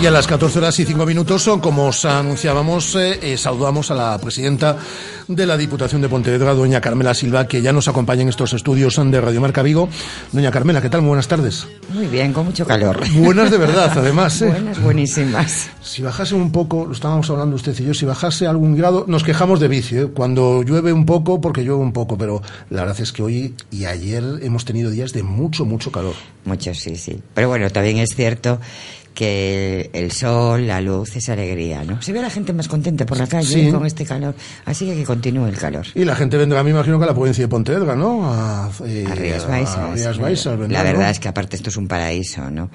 Speaker 1: Y a las 14 horas y 5 minutos, como os anunciábamos, eh, eh, saludamos a la presidenta de la Diputación de Pontevedra, doña Carmela Silva, que ya nos acompaña en estos estudios de Radio Marca Vigo. Doña Carmela, ¿qué tal? Muy buenas tardes.
Speaker 23: Muy bien, con mucho calor.
Speaker 1: Buenas de verdad, además. ¿eh?
Speaker 23: Buenas, buenísimas.
Speaker 1: Si bajase un poco, lo estábamos hablando usted y yo, si bajase algún grado, nos quejamos de vicio, ¿eh? cuando llueve un poco, porque llueve un poco, pero la verdad es que hoy y ayer hemos tenido días de mucho, mucho calor.
Speaker 23: Mucho, sí, sí. Pero bueno, también es cierto que el sol, la luz es alegría, ¿no? Se ve a la gente más contenta por la calle
Speaker 1: Sí.
Speaker 23: con este calor, así que que continúe el calor.
Speaker 1: Y la gente vendrá, me imagino que a la provincia de Pontevedra, ¿no? A, eh,
Speaker 23: A Rías
Speaker 1: a
Speaker 23: Baixas.
Speaker 1: Rías Baixas vendrá,
Speaker 23: la verdad
Speaker 1: ¿no?
Speaker 23: es que aparte esto es un paraíso, ¿no?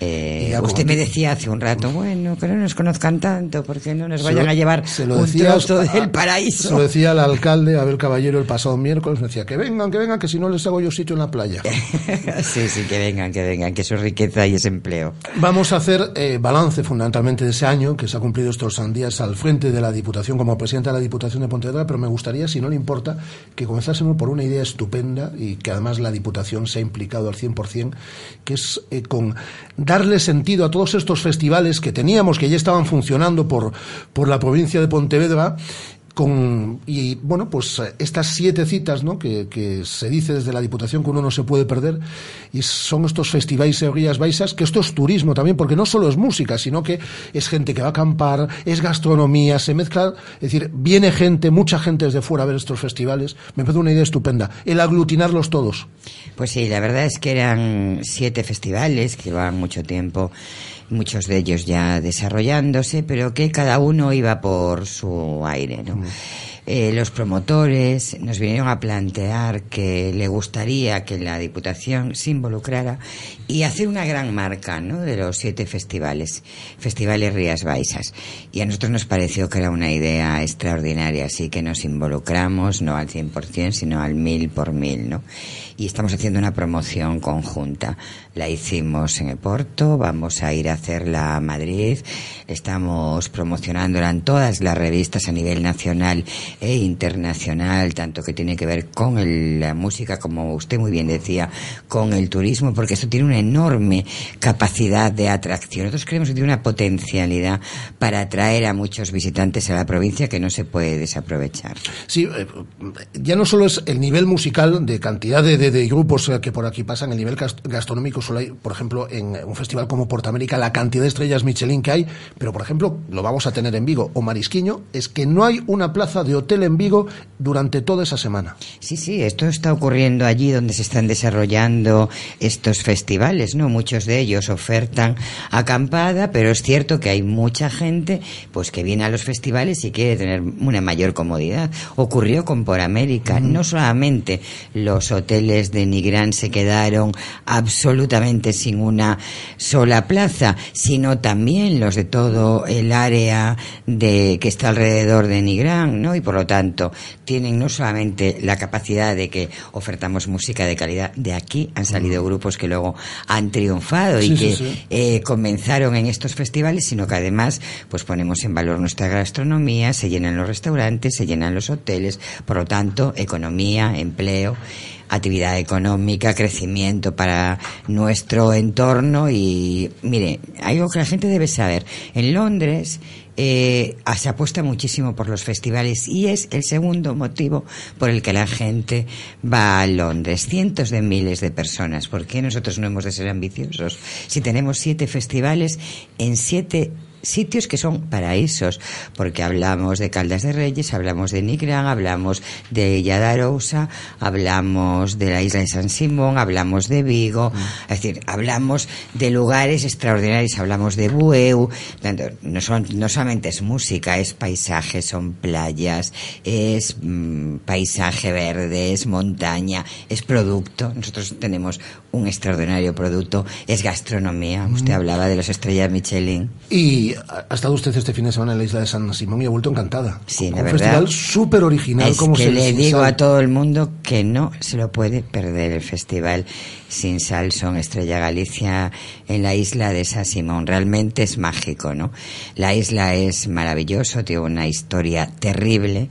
Speaker 23: Eh, usted me decía hace un rato, bueno, que no nos conozcan tanto, porque no nos
Speaker 1: Se
Speaker 23: vayan
Speaker 1: lo-
Speaker 23: a llevar
Speaker 1: se lo
Speaker 23: un
Speaker 1: decía-
Speaker 23: trozo del
Speaker 1: Se
Speaker 23: paraíso.
Speaker 1: lo decía el alcalde Abel Caballero el pasado miércoles, me decía que vengan, que vengan, que si no les hago yo sitio en la playa.
Speaker 23: sí, sí, que vengan, que vengan, que eso es riqueza y es empleo.
Speaker 1: Vamos a hacer eh, balance fundamentalmente de ese año que se ha cumplido estos días al frente de la Diputación como presidenta de la Diputación de Pontevedra, pero me gustaría, si no le importa, que comenzásemos por una idea estupenda y que además la Diputación se ha implicado al 100%, que es eh, con darle sentido a todos estos festivales que teníamos, que ya estaban funcionando por, por la provincia de Pontevedra, con y bueno pues eh, estas siete citas ¿no? que, que se dice desde la Diputación que uno no se puede perder y son estos festivales e Rías Baixas que esto es turismo también porque no solo es música sino que es gente que va a acampar es gastronomía se mezcla es decir viene gente mucha gente desde fuera a ver estos festivales. Me parece una idea estupenda. El aglutinarlos todos.
Speaker 23: Pues sí, la verdad es que eran siete festivales que llevaban mucho tiempo, muchos de ellos ya desarrollándose, pero que cada uno iba por su aire, ¿no? Eh, los promotores nos vinieron a plantear que le gustaría que la Diputación se involucrara y hacer una gran marca ¿no? de los siete festivales, festivales Rías Baixas. Y a nosotros nos pareció que era una idea extraordinaria, así que nos involucramos no al 100%, sino al mil por mil. ¿no? Y estamos haciendo una promoción conjunta. La hicimos en Eporto, vamos a ir a hacerla a Madrid, estamos promocionándola en todas las revistas a nivel nacional e internacional, tanto que tiene que ver con el- la música, como usted muy bien decía, con el turismo, porque esto tiene una enorme capacidad de atracción. Nosotros creemos que tiene una potencialidad para atraer a muchos visitantes a la provincia que no se puede desaprovechar.
Speaker 1: Sí, eh, ya no solo es el nivel musical de cantidad de, de- grupos eh, que por aquí pasan, el nivel gas- gastronómico solo hay, por ejemplo, en un festival como Portamérica, la cantidad de estrellas Michelin que hay, pero por ejemplo, lo vamos a tener en Vigo o Marisquiño, es que no hay una plaza de hotel en Vigo durante toda esa semana.
Speaker 23: Sí, sí, esto está ocurriendo allí donde se están desarrollando estos festivales, ¿no? Muchos de ellos ofertan acampada, pero es cierto que hay mucha gente pues que viene a los festivales y quiere tener una mayor comodidad. Ocurrió con Por América, no solamente los hoteles de Nigrán se quedaron absolutamente sin una sola plaza, sino también los de todo el área de que está alrededor de Nigrán, ¿no? Y por lo tanto, tienen no solamente la capacidad de que ofertamos música de calidad, de aquí han salido grupos que luego han triunfado y que
Speaker 1: sí, sí.
Speaker 23: eh, comenzaron en estos festivales, sino que además pues ponemos en valor nuestra gastronomía, se llenan los restaurantes, se llenan los hoteles, por lo tanto, economía, empleo. Actividad económica, crecimiento para nuestro entorno y, mire, algo que la gente debe saber. En Londres eh, se apuesta muchísimo por los festivales y es el segundo motivo por el que la gente va a Londres. Cientos de miles de personas. ¿Por qué nosotros no hemos de ser ambiciosos? Si tenemos siete festivales en siete sitios que son paraísos, porque hablamos de Caldas de Reyes, hablamos de Nigrán, hablamos de Yadarousa, hablamos de la isla de San Simón, hablamos de Vigo, es decir, hablamos de lugares extraordinarios, hablamos de Bueu, no, son, no solamente es música, es paisaje, son playas, es mm, paisaje verde, es montaña, es producto, nosotros tenemos un extraordinario producto, es gastronomía, usted hablaba de las estrellas Michelin.
Speaker 1: Y ha estado usted este fin de semana en la isla de San Simón y ha vuelto encantada.
Speaker 23: Sí,
Speaker 1: la
Speaker 23: un
Speaker 1: verdad. festival súper original.
Speaker 23: Es
Speaker 1: como
Speaker 23: que
Speaker 1: se
Speaker 23: le digo
Speaker 1: sal.
Speaker 23: a todo el mundo que no se lo puede perder el festival Sin Sal son Estrella Galicia en la isla de San Simón. Realmente es mágico, ¿no? La isla es maravilloso, tiene una historia terrible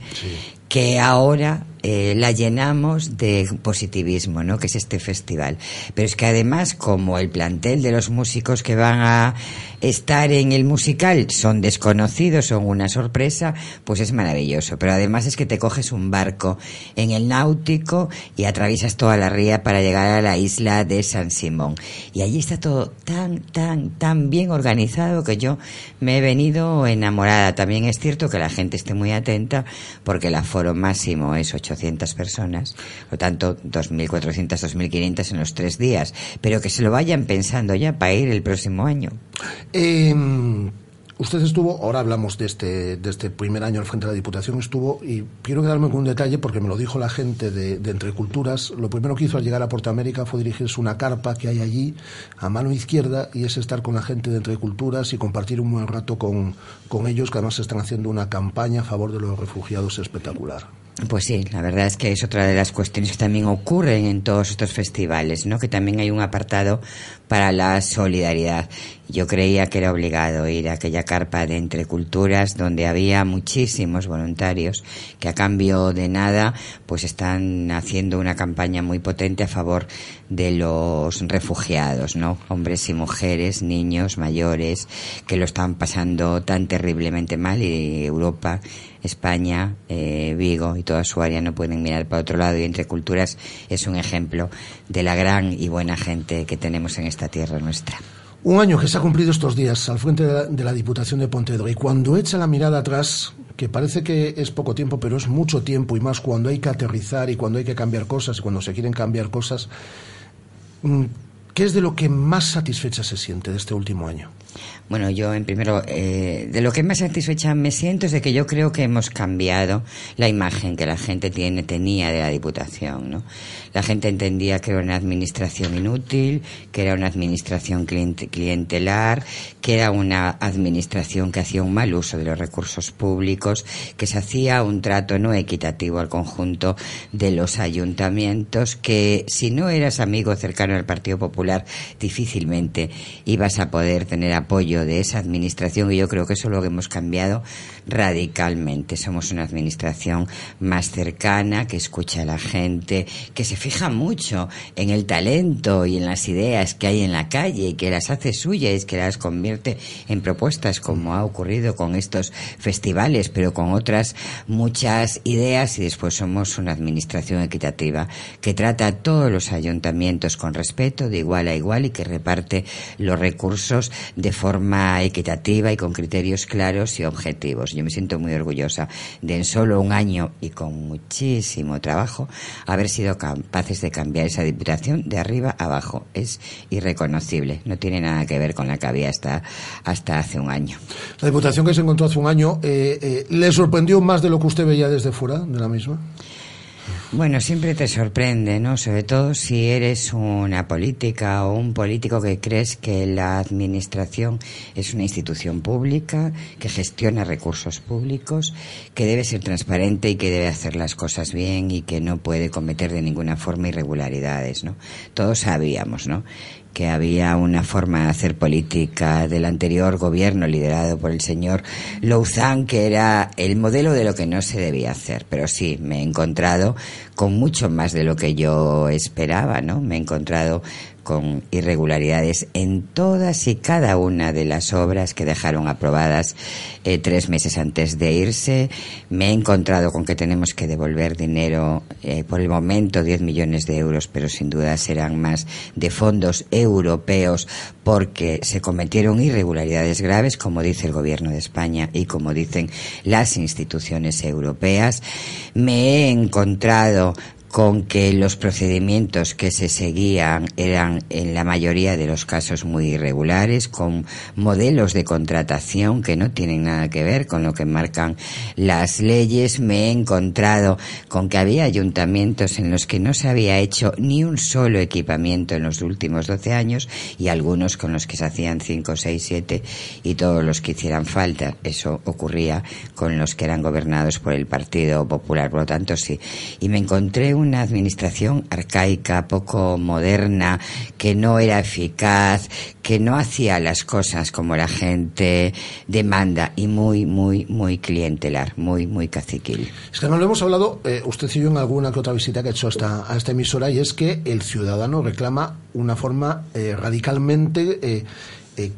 Speaker 23: que ahora eh, la llenamos de positivismo, ¿no? Que es este festival. Pero es que además, como el plantel de los músicos que van a estar en el musical son desconocidos, son una sorpresa, pues es maravilloso. Pero además es que te coges un barco en el náutico y atraviesas toda la ría para llegar a la isla de San Simón. Y allí está todo tan, tan, tan bien organizado que yo me he venido enamorada. También es cierto que la gente esté muy atenta porque el aforo máximo es 800 personas, por tanto 2.400, 2.500 en los tres días, pero que se lo vayan pensando ya para ir el próximo año.
Speaker 1: Eh, usted estuvo, ahora hablamos de este, de este primer año al frente de la Diputación, estuvo, y quiero quedarme con un detalle porque me lo dijo la gente de, de Entre Culturas. Lo primero que hizo al llegar a Porta América fue dirigirse una carpa que hay allí a mano izquierda y es estar con la gente de Entre Culturas y compartir un buen rato con, con ellos, que además están haciendo una campaña a favor de los refugiados espectacular.
Speaker 23: Pues sí, la verdad es que es otra de las cuestiones que también ocurren en todos estos festivales, ¿no? Que también hay un apartado para la solidaridad. Yo creía que era obligado ir a aquella carpa de entre culturas donde había muchísimos voluntarios que a cambio de nada pues están haciendo una campaña muy potente a favor de los refugiados, ¿no? Hombres y mujeres, niños, mayores que lo están pasando tan terriblemente mal y Europa España, eh, Vigo y toda su área no pueden mirar para otro lado y entre culturas es un ejemplo de la gran y buena gente que tenemos en esta tierra nuestra.
Speaker 1: Un año que se ha cumplido estos días al frente de la, de la Diputación de Pontevedra y cuando echa la mirada atrás, que parece que es poco tiempo, pero es mucho tiempo y más cuando hay que aterrizar y cuando hay que cambiar cosas y cuando se quieren cambiar cosas, mm, ¿qué es de lo que más satisfecha se siente de este último año?
Speaker 23: Bueno, yo en primero, eh, de lo que más satisfecha me siento es de que yo creo que hemos cambiado la imagen que la gente tiene, tenía de la Diputación, ¿no? La gente entendía que era una administración inútil, que era una administración client- clientelar, que era una administración que hacía un mal uso de los recursos públicos, que se hacía un trato no equitativo al conjunto de los ayuntamientos, que si no eras amigo cercano al Partido Popular, difícilmente ibas a poder tener apoyo de esa administración y yo creo que eso es lo que hemos cambiado radicalmente. Somos una administración más cercana, que escucha a la gente, que se fija mucho en el talento y en las ideas que hay en la calle y que las hace suyas, que las convierte en propuestas como ha ocurrido con estos festivales, pero con otras muchas ideas y después somos una administración equitativa que trata a todos los ayuntamientos con respeto, de igual a igual y que reparte los recursos de forma equitativa y con criterios claros y objetivos. Yo me siento muy orgullosa de en solo un año y con muchísimo trabajo haber sido capaces de cambiar esa diputación de arriba a abajo. Es irreconocible. No tiene nada que ver con la que había hasta, hasta hace un año.
Speaker 1: La Diputación que se encontró hace un año, eh, eh, ¿le sorprendió más de lo que usted veía desde fuera de la misma?
Speaker 23: Bueno, siempre te sorprende, ¿no? Sobre todo si eres una política o un político que crees que la administración es una institución pública, que gestiona recursos públicos, que debe ser transparente y que debe hacer las cosas bien y que no puede cometer de ninguna forma irregularidades, ¿no? Todos sabíamos, ¿no? Que había una forma de hacer política del anterior gobierno liderado por el señor Louzán que era el modelo de lo que no se debía hacer. Pero sí, me he encontrado con mucho más de lo que yo esperaba, ¿no? Me he encontrado con irregularidades en todas y cada una de las obras que dejaron aprobadas eh, tres meses antes de irse. Me he encontrado con que tenemos que devolver dinero, eh, por el momento 10 millones de euros, pero sin duda serán más de fondos europeos porque se cometieron irregularidades graves, como dice el Gobierno de España y como dicen las instituciones europeas. Me he encontrado con que los procedimientos que se seguían eran en la mayoría de los casos muy irregulares, con modelos de contratación que no tienen nada que ver con lo que marcan las leyes. Me he encontrado con que había ayuntamientos en los que no se había hecho ni un solo equipamiento en los últimos 12 años y algunos con los que se hacían 5, 6, 7 y todos los que hicieran falta. Eso ocurría con los que eran gobernados por el Partido Popular. Por lo tanto, sí. Y me encontré un una administración arcaica, poco moderna, que no era eficaz, que no hacía las cosas como la gente demanda y muy, muy, muy clientelar, muy, muy caciquil.
Speaker 1: Es que no lo hemos hablado, eh, usted y yo, en alguna que otra visita que ha hecho esta, a esta emisora, y es que el ciudadano reclama una forma eh, radicalmente eh,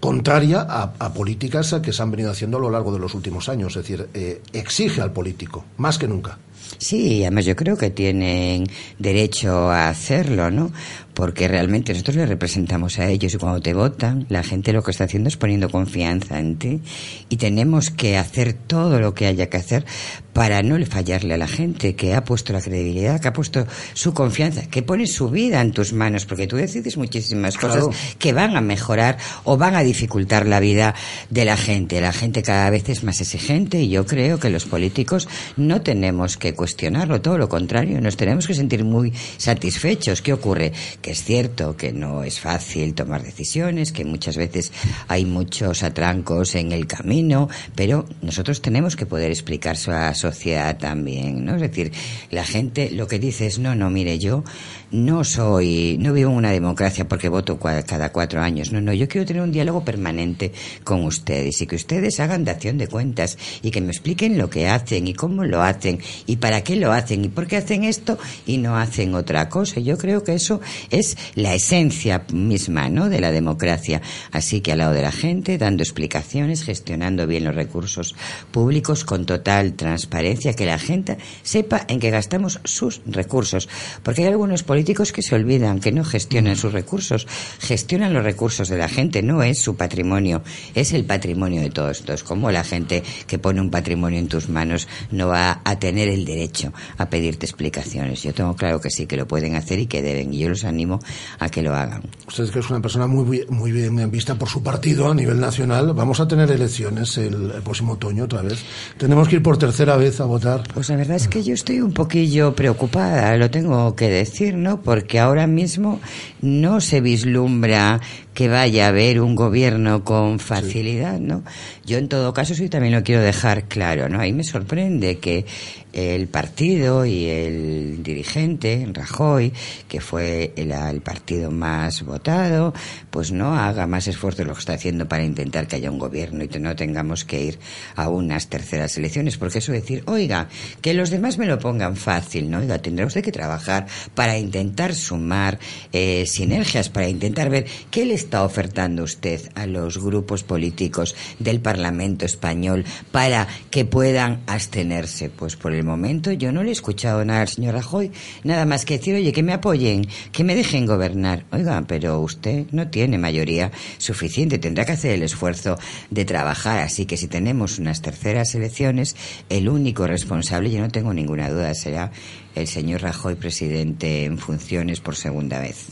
Speaker 1: contraria a, políticas que se han venido haciendo a lo largo de los últimos años. Es decir, exige al político, más que nunca.
Speaker 23: Sí, además yo creo que tienen derecho a hacerlo, ¿no? Porque realmente nosotros le representamos a ellos y cuando te votan, la gente lo que está haciendo es poniendo confianza en ti y tenemos que hacer todo lo que haya que hacer para no fallarle a la gente que ha puesto la credibilidad, que ha puesto su confianza, que pone su vida en tus manos, porque tú decides muchísimas cosas que van a mejorar o van a dificultar la vida de la gente. La gente cada vez es más exigente y yo creo que los políticos no tenemos que cuestionarlo, todo lo contrario, nos tenemos que sentir muy satisfechos. ¿Qué ocurre? Que es cierto que no es fácil tomar decisiones, que muchas veces hay muchos atrancos en el camino, pero nosotros tenemos que poder explicar a la sociedad también, ¿no? Es decir, la gente lo que dice es, no, no, mire, yo no soy, no vivo en una democracia porque voto cada cuatro años, no, no, yo quiero tener un diálogo permanente con ustedes y que ustedes hagan dación de cuentas y que me expliquen lo que hacen y cómo lo hacen y para qué lo hacen y por qué hacen esto y no hacen otra cosa. Yo creo que eso es la esencia misma ¿no? de la democracia. Así que al lado de la gente, dando explicaciones, gestionando bien los recursos públicos con total transparencia, que la gente sepa en qué gastamos sus recursos. Porque hay algunos políticos que se olvidan, que no gestionan sus recursos, gestionan los recursos de la gente, no es su patrimonio, es el patrimonio de todos. Entonces, como la gente que pone un patrimonio en tus manos no va a tener el derecho a pedirte explicaciones? Yo tengo claro que sí, que lo pueden hacer y que deben. Y yo los animo a que lo hagan.
Speaker 1: Usted que es una persona muy, muy bien vista por su partido a nivel nacional. Vamos a tener elecciones el, próximo otoño otra vez. Tenemos que ir por tercera vez a votar.
Speaker 23: Pues la verdad es que yo estoy un poquillo preocupada, lo tengo que decir, ¿no? Porque ahora mismo no se vislumbra que vaya a haber un gobierno con facilidad, ¿no? Yo en todo caso sí también lo quiero dejar claro, ¿no? Ahí me sorprende que el partido y el dirigente, Rajoy, que fue el, partido más votado, pues no haga más esfuerzo de lo que está haciendo para intentar que haya un gobierno y que no tengamos que ir a unas terceras elecciones, porque eso decir, oiga, que los demás me lo pongan fácil, ¿no? Oiga, tendrá usted que trabajar para intentar sumar eh, sinergias, para intentar ver qué le está ofertando usted a los grupos políticos del Parlamento español para que puedan abstenerse, pues por el momento yo no le he escuchado nada al señor Rajoy, nada más que decir, oye, que me apoyen, que me dejen gobernar. Oiga, pero usted no tiene mayoría suficiente, tendrá que hacer el esfuerzo de trabajar, así que si tenemos unas terceras elecciones, el único responsable, yo no tengo ninguna duda, será el señor Rajoy, presidente en funciones por segunda vez.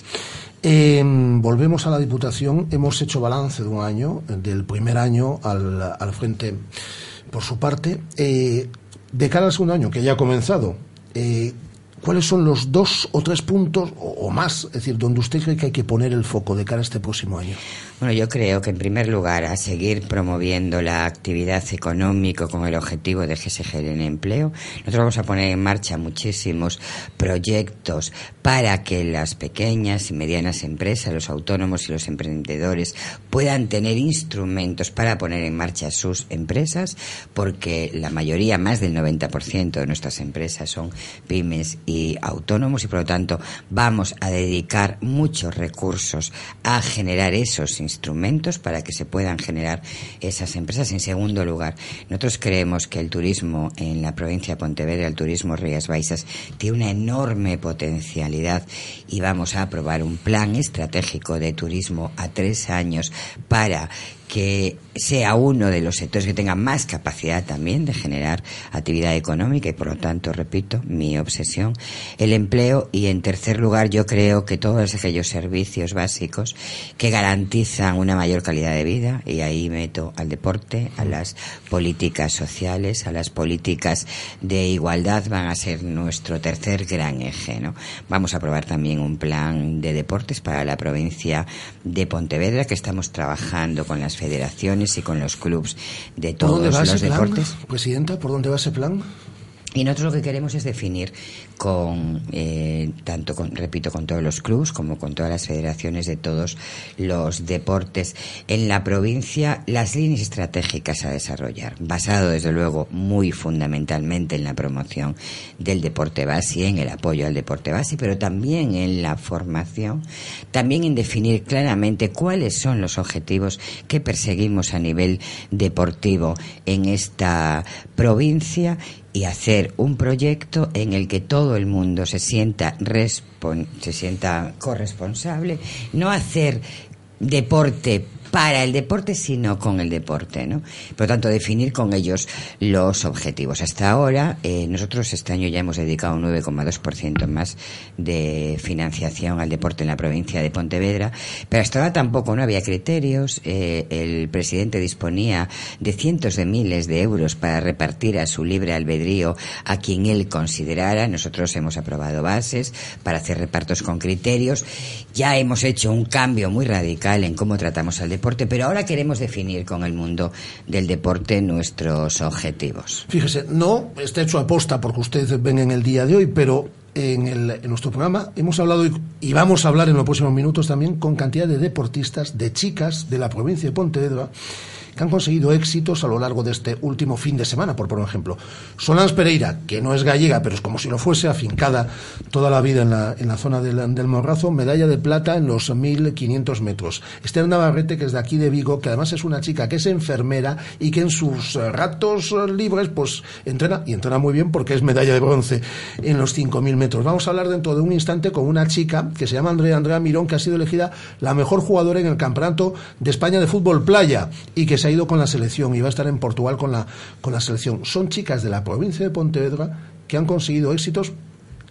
Speaker 1: Em, volvemos a la Diputación. Hemos hecho balance de un año, del primer año al, al frente por su parte. Eh, de cara al segundo año, que ya ha comenzado, eh, ¿cuáles son los dos o tres puntos o, más, es decir, donde usted cree que hay que poner el foco de cara a este próximo año?
Speaker 23: Bueno, yo creo que en primer lugar a seguir promoviendo la actividad económica con el objetivo de se genere empleo. Nosotros vamos a poner en marcha muchísimos proyectos para que las pequeñas y medianas empresas, los autónomos y los emprendedores puedan tener instrumentos para poner en marcha sus empresas, porque la mayoría, más del 90% de nuestras empresas son pymes y autónomos y por lo tanto vamos a dedicar muchos recursos a generar esos instrumentos para que se puedan generar esas empresas. En segundo lugar, nosotros creemos que el turismo en la provincia de Pontevedra, el turismo Rías Baixas, tiene una enorme potencialidad y vamos a aprobar un plan estratégico de turismo a tres años para que sea uno de los sectores que tenga más capacidad también de generar actividad económica y por lo tanto, repito, mi obsesión, el empleo y en tercer lugar yo creo que todos aquellos servicios básicos que garantizan una mayor calidad de vida y ahí meto al deporte, a las políticas sociales, a las políticas de igualdad van a ser nuestro tercer gran eje, ¿no? Vamos a aprobar también un plan de deportes para la provincia de Pontevedra que estamos trabajando con las federaciones y con los clubes de
Speaker 1: ¿Por dónde
Speaker 23: todos
Speaker 1: va
Speaker 23: los
Speaker 1: ese plan,
Speaker 23: deportes.
Speaker 1: Presidenta, ¿por dónde va ese plan?
Speaker 23: Y nosotros lo que queremos es definir con, eh, tanto con, repito, con todos los clubes como con todas las federaciones de todos los deportes en la provincia las líneas estratégicas a desarrollar, basado desde luego muy fundamentalmente en la promoción del deporte base, en el apoyo al deporte base, pero también en la formación, también en definir claramente cuáles son los objetivos que perseguimos a nivel deportivo en esta provincia y hacer un proyecto en el que todo el mundo se sienta respon- se sienta corresponsable, no hacer deporte para el deporte, sino con el deporte, ¿no? Por lo tanto, definir con ellos los objetivos. Hasta ahora, eh, nosotros este año ya hemos dedicado un 9,2% más de financiación al deporte en la provincia de Pontevedra, pero hasta ahora tampoco no había criterios. eh, el presidente disponía de cientos de miles de euros para repartir a su libre albedrío a quien él considerara. Nosotros hemos aprobado bases para hacer repartos con criterios. Ya hemos hecho un cambio muy radical en cómo tratamos al deporte, pero ahora queremos definir con el mundo del deporte nuestros objetivos.
Speaker 1: Fíjese, no está hecho aposta porque usted ven en el día de hoy, pero en, el- en nuestro programa hemos hablado y vamos a hablar en los próximos minutos también con cantidad de deportistas, de chicas de la provincia de Pontevedra que han conseguido éxitos a lo largo de este último fin de semana, por poner un ejemplo. Solans Pereira, que no es gallega, pero es como si lo fuese, afincada toda la vida en la, en la zona del, del Morrazo, medalla de plata en los 1500 metros. Esther Navarrete, que es de aquí de Vigo, que además es una chica que es enfermera y que en sus eh, ratos eh, libres, pues entrena, y entrena muy bien porque es medalla de bronce en los 5000 metros. Vamos a hablar dentro de un instante con una chica que se llama Andrea Andrea Mirón, que ha sido elegida la mejor jugadora en el Campeonato de España de Fútbol Playa y que se ha ido con la selección y va a estar en Portugal con la, con la selección. Son chicas de la provincia de Pontevedra que han conseguido éxitos.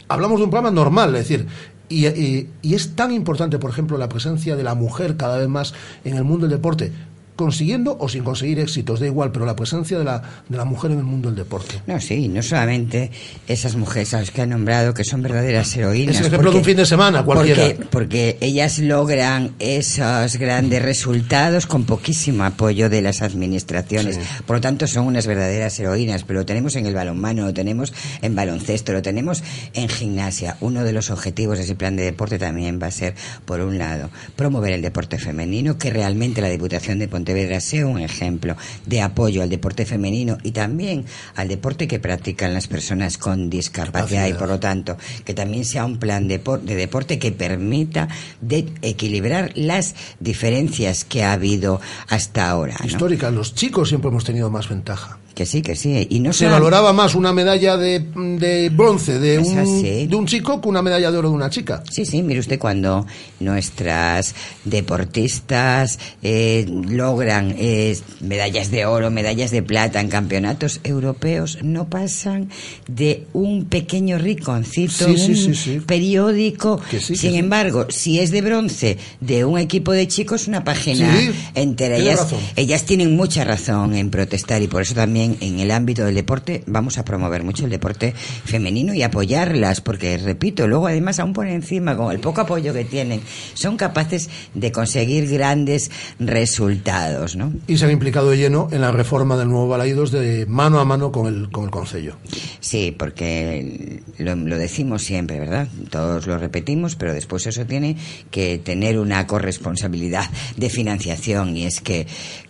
Speaker 1: Hablamos de un programa normal, es decir, y, y- y es tan importante, por ejemplo, la presencia de la mujer cada vez más en el mundo del deporte, consiguiendo o sin conseguir éxitos, da igual, pero la presencia de la, de la mujer en el mundo del deporte.
Speaker 23: No, sí, no solamente esas mujeres a las que ha nombrado, que son verdaderas heroínas.
Speaker 1: Es el ejemplo de un fin de semana, cualquiera.
Speaker 23: Porque, porque ellas logran esos grandes resultados con poquísimo apoyo de las administraciones.
Speaker 1: Sí.
Speaker 23: Por lo tanto, son unas verdaderas heroínas, pero lo tenemos en el balonmano, lo tenemos en baloncesto, lo tenemos en gimnasia. Uno de los objetivos de ese plan de deporte también va a ser, por un lado, promover el deporte femenino, que realmente la Diputación de Pontevedra sea un ejemplo de apoyo al deporte femenino y también al deporte que practican las personas con discapacidad y, por lo tanto, que también sea un plan de, por- de deporte que permita de equilibrar las diferencias que ha habido hasta ahora. ¿no?
Speaker 1: Histórica, los chicos siempre hemos tenido más ventaja.
Speaker 23: Que sí, que sí. Y no
Speaker 1: Se
Speaker 23: solo-
Speaker 1: valoraba más una medalla de, de bronce de
Speaker 23: Es
Speaker 1: un, de un chico que una medalla de oro de una chica.
Speaker 23: Sí, sí, mire usted cuando nuestras deportistas eh, logran eh, medallas de oro, medallas de plata en campeonatos europeos no pasan de un pequeño riconcito
Speaker 1: Sí,
Speaker 23: un
Speaker 1: sí,
Speaker 23: periódico.
Speaker 1: Que sí, que
Speaker 23: Sin embargo, si es de bronce de un equipo de chicos, una página entera. Ellas,
Speaker 1: razón.
Speaker 23: ellas tienen mucha razón en protestar y por eso también en el ámbito del deporte vamos a promover mucho el deporte femenino y apoyarlas, porque repito, luego además aún por encima, con el poco apoyo que tienen, son capaces de conseguir grandes resultados, ¿no?
Speaker 1: Y se han implicado de lleno en la reforma del nuevo Balaídos de mano a mano con el, con el Concello.
Speaker 23: Sí, porque lo, lo decimos siempre, ¿verdad? Todos lo repetimos, pero después eso tiene que tener una corresponsabilidad de financiación y es que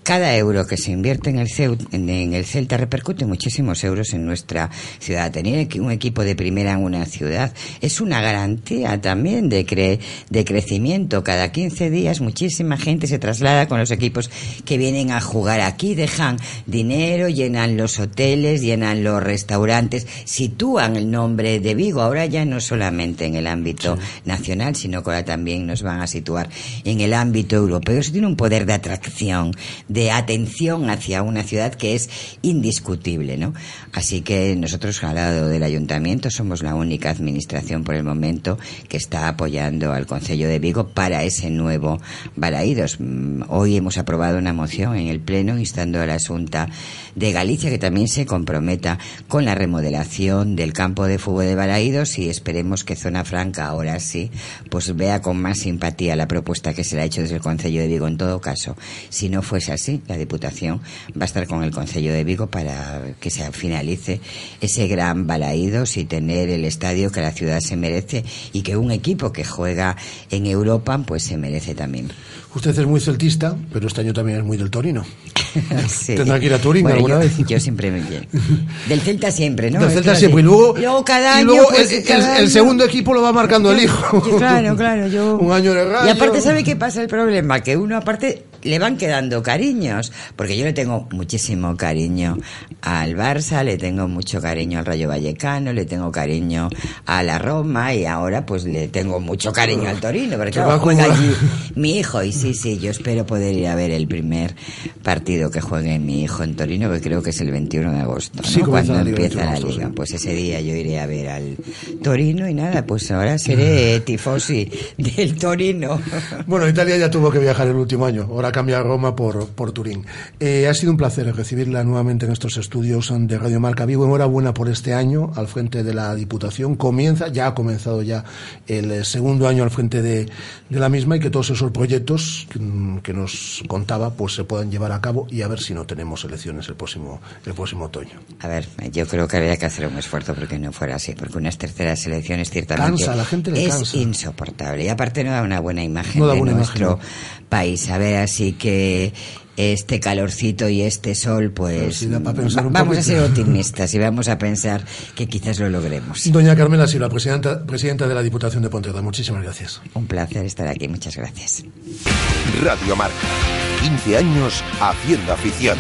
Speaker 23: cada euro que se invierte en el, en, el Celta repercute muchísimos euros en nuestra ciudad. Tener un equipo de primera en una ciudad es una garantía también de, cre- de crecimiento. Cada 15 días muchísima gente se traslada con los equipos que vienen a jugar aquí, dejan dinero, llenan los hoteles, llenan los restaurantes, sitúan el nombre de Vigo. Ahora ya no solamente en el ámbito nacional, sino que ahora también nos van a situar en el ámbito europeo. Eso tiene un poder de atracción, de atención hacia una ciudad que es indiscutible, ¿no? Así que nosotros al lado del ayuntamiento somos la única administración por el momento que está apoyando al Concello de Vigo para ese nuevo Balaídos. Mm, Hoy hemos aprobado una moción en el Pleno instando a la Junta de Galicia que también se comprometa con la remodelación del campo de fútbol de Balaídos y esperemos que Zona Franca ahora sí pues vea con más simpatía la propuesta que se le ha hecho desde el Concello de Vigo. En todo caso, si no fuese así, la Diputación va a estar con el Concello de Vigo para que se finalice ese gran Balaídos y tener el estadio que la ciudad se merece y que un equipo que juega en Europa pues se merece también.
Speaker 1: Usted es muy celtista, pero este año también es muy del Torino.
Speaker 23: Sí.
Speaker 1: Tendrá que ir a Turín
Speaker 23: Bueno,
Speaker 1: alguna
Speaker 23: yo,
Speaker 1: vez.
Speaker 23: yo siempre me. Del Celta siempre, ¿no?
Speaker 1: Del Celta siempre. Y
Speaker 23: así.
Speaker 1: luego,
Speaker 23: cada
Speaker 1: y
Speaker 23: año.
Speaker 1: luego
Speaker 23: pues,
Speaker 1: el, el-
Speaker 23: cada
Speaker 1: el
Speaker 23: año-
Speaker 1: segundo equipo lo va marcando el hijo.
Speaker 23: Claro, claro, yo.
Speaker 1: Un año de rayo.
Speaker 23: Y aparte, ¿sabe qué pasa el problema? Que uno, aparte, le van quedando cariños. Porque yo le tengo muchísimo cariño al Barça, le tengo mucho cariño al Rayo Vallecano, le tengo cariño a la Roma y ahora, pues le tengo mucho cariño al Torino. Porque claro, juega allí mi hijo. Y sí, sí, yo espero poder ir a ver el primer partido que juegue mi hijo en Torino, que creo que es el 21 de agosto. ¿no?
Speaker 1: Sí,
Speaker 23: Cuando
Speaker 1: la
Speaker 23: empieza
Speaker 1: 21
Speaker 23: la liga.
Speaker 1: sí.
Speaker 23: Pues ese día yo iré a ver al Torino y nada, pues ahora seré tifosi del Torino.
Speaker 1: Bueno, Italia ya tuvo que viajar el último año, ahora cambia a Roma por, por Turín. Eh, ha sido un placer recibirla nuevamente en estos estudios de Radio Marca Vigo. Enhorabuena por este año al frente de la Diputación. Comienza, ya ha comenzado ya el eh, segundo año al frente de, de la misma y que todos esos proyectos que, mm, que nos contaba pues se puedan llevar a cabo y a ver si no tenemos elecciones el próximo, el próximo otoño.
Speaker 23: A ver, yo creo que habría que hacer un esfuerzo porque no fuera así, porque unas terceras elecciones ciertamente
Speaker 1: Cansa, la gente le
Speaker 23: es
Speaker 1: cansa.
Speaker 23: insoportable y aparte no da una buena imagen
Speaker 1: No
Speaker 23: de nuestro
Speaker 1: imagen,
Speaker 23: país. A ver, así que este calorcito y este sol, pues
Speaker 1: sí, da pa' pensar un
Speaker 23: vamos a ser optimistas y vamos a pensar que quizás lo logremos.
Speaker 1: Doña Carmela Silva, presidenta, presidenta de la Diputación de Pontevedra, muchísimas gracias.
Speaker 23: Un placer estar aquí, muchas gracias.
Speaker 12: Radio Marca. 15 años haciendo afición.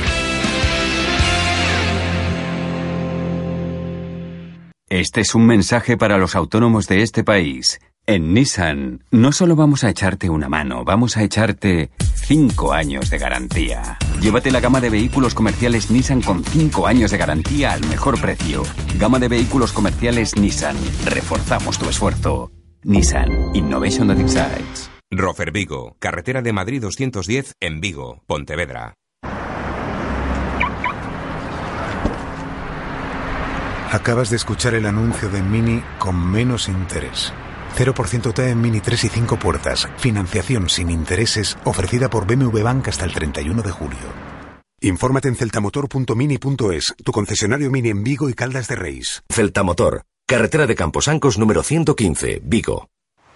Speaker 24: Este es un mensaje para los autónomos de este país. En Nissan, no solo vamos a echarte una mano, vamos a echarte 5 años de garantía. Llévate la gama de vehículos comerciales Nissan con 5 años de garantía al mejor precio. Gama de vehículos comerciales Nissan. Reforzamos tu esfuerzo. Nissan Innovation that excites.
Speaker 25: Rofer Vigo, carretera de Madrid 210 en Vigo, Pontevedra.
Speaker 26: Acabas de escuchar el anuncio de Mini con menos interés. 0% T en Mini 3 y 5 puertas. Financiación sin intereses ofrecida por BMW Bank hasta el 31 de julio.
Speaker 27: Infórmate en celtamotor.mini.es, tu concesionario Mini en Vigo y Caldas de Reis.
Speaker 28: Celtamotor, carretera de Camposancos número 115, Vigo.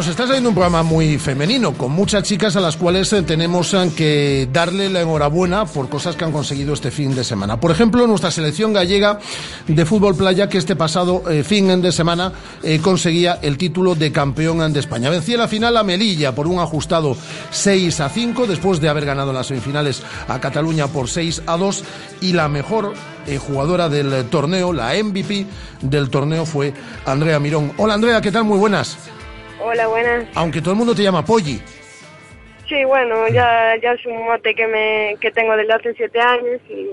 Speaker 1: Nos está saliendo un programa muy femenino, con muchas chicas a las cuales eh, tenemos eh, que darle la enhorabuena por cosas que han conseguido este fin de semana. Por ejemplo, nuestra selección gallega de fútbol playa que este pasado eh, fin de semana conseguía el título de campeón de España. Vencía la final a Melilla por un ajustado 6 a 5 después de haber ganado las semifinales a Cataluña por 6 a 2 y la mejor jugadora del torneo, la MVP del torneo fue Andrea Mirón. Hola Andrea, ¿qué tal? Muy buenas.
Speaker 29: Hola, buenas.
Speaker 1: Aunque todo el mundo te llama Polly.
Speaker 29: Sí, bueno, ya, ya es un mote que, me, que tengo desde hace siete años y,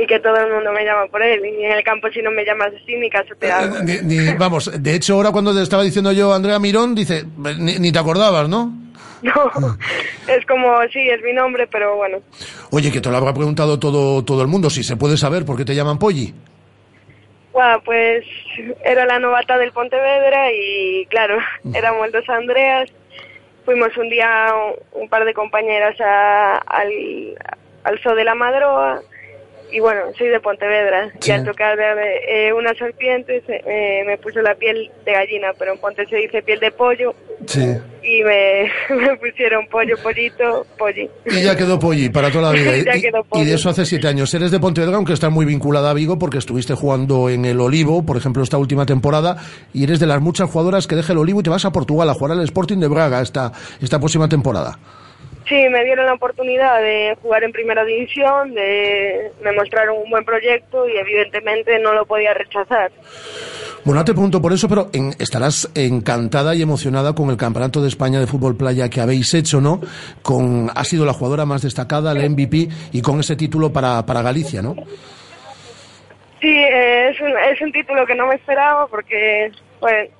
Speaker 29: y que todo el mundo me llama por él. Y en el campo si no me llamas así, ni caso te hago.
Speaker 1: Eh, vamos, de hecho ahora cuando te estaba diciendo yo Andrea Mirón, dice, ni, te acordabas, ¿no?
Speaker 29: No, es como, sí, es mi nombre, pero bueno.
Speaker 1: Oye, que te lo habrá preguntado todo, todo el mundo, si se puede saber por qué te llaman Polly.
Speaker 29: Bueno, pues era la novata del Pontevedra y claro, éramos dos Andreas. Fuimos un día un, par de compañeras al, al Zoo de la Madroa y bueno, soy de Pontevedra y al tocar eh, una serpiente eh, me puso la piel de gallina, pero en Ponte se dice piel de pollo y me, pusieron pollo, pollito, polli.
Speaker 1: Y ya quedó polli para toda la vida. y, de eso hace siete años. Eres de Pontevedra, aunque estás muy vinculada a Vigo porque estuviste jugando en el Olivo, por ejemplo, esta última temporada, y eres de las muchas jugadoras que deja el Olivo y te vas a Portugal a jugar al Sporting de Braga esta, esta próxima temporada.
Speaker 29: Sí, me dieron la oportunidad de jugar en primera división, de, me mostraron un buen proyecto y evidentemente no lo podía rechazar.
Speaker 1: Bueno, te pregunto por eso, pero estarás encantada y emocionada con el Campeonato de España de Fútbol Playa que habéis hecho, ¿no? Con, ha sido la jugadora más destacada, la MVP, y con ese título para, para Galicia, ¿no?
Speaker 29: Sí, eh, es, un, es un título que no me esperaba porque, pues,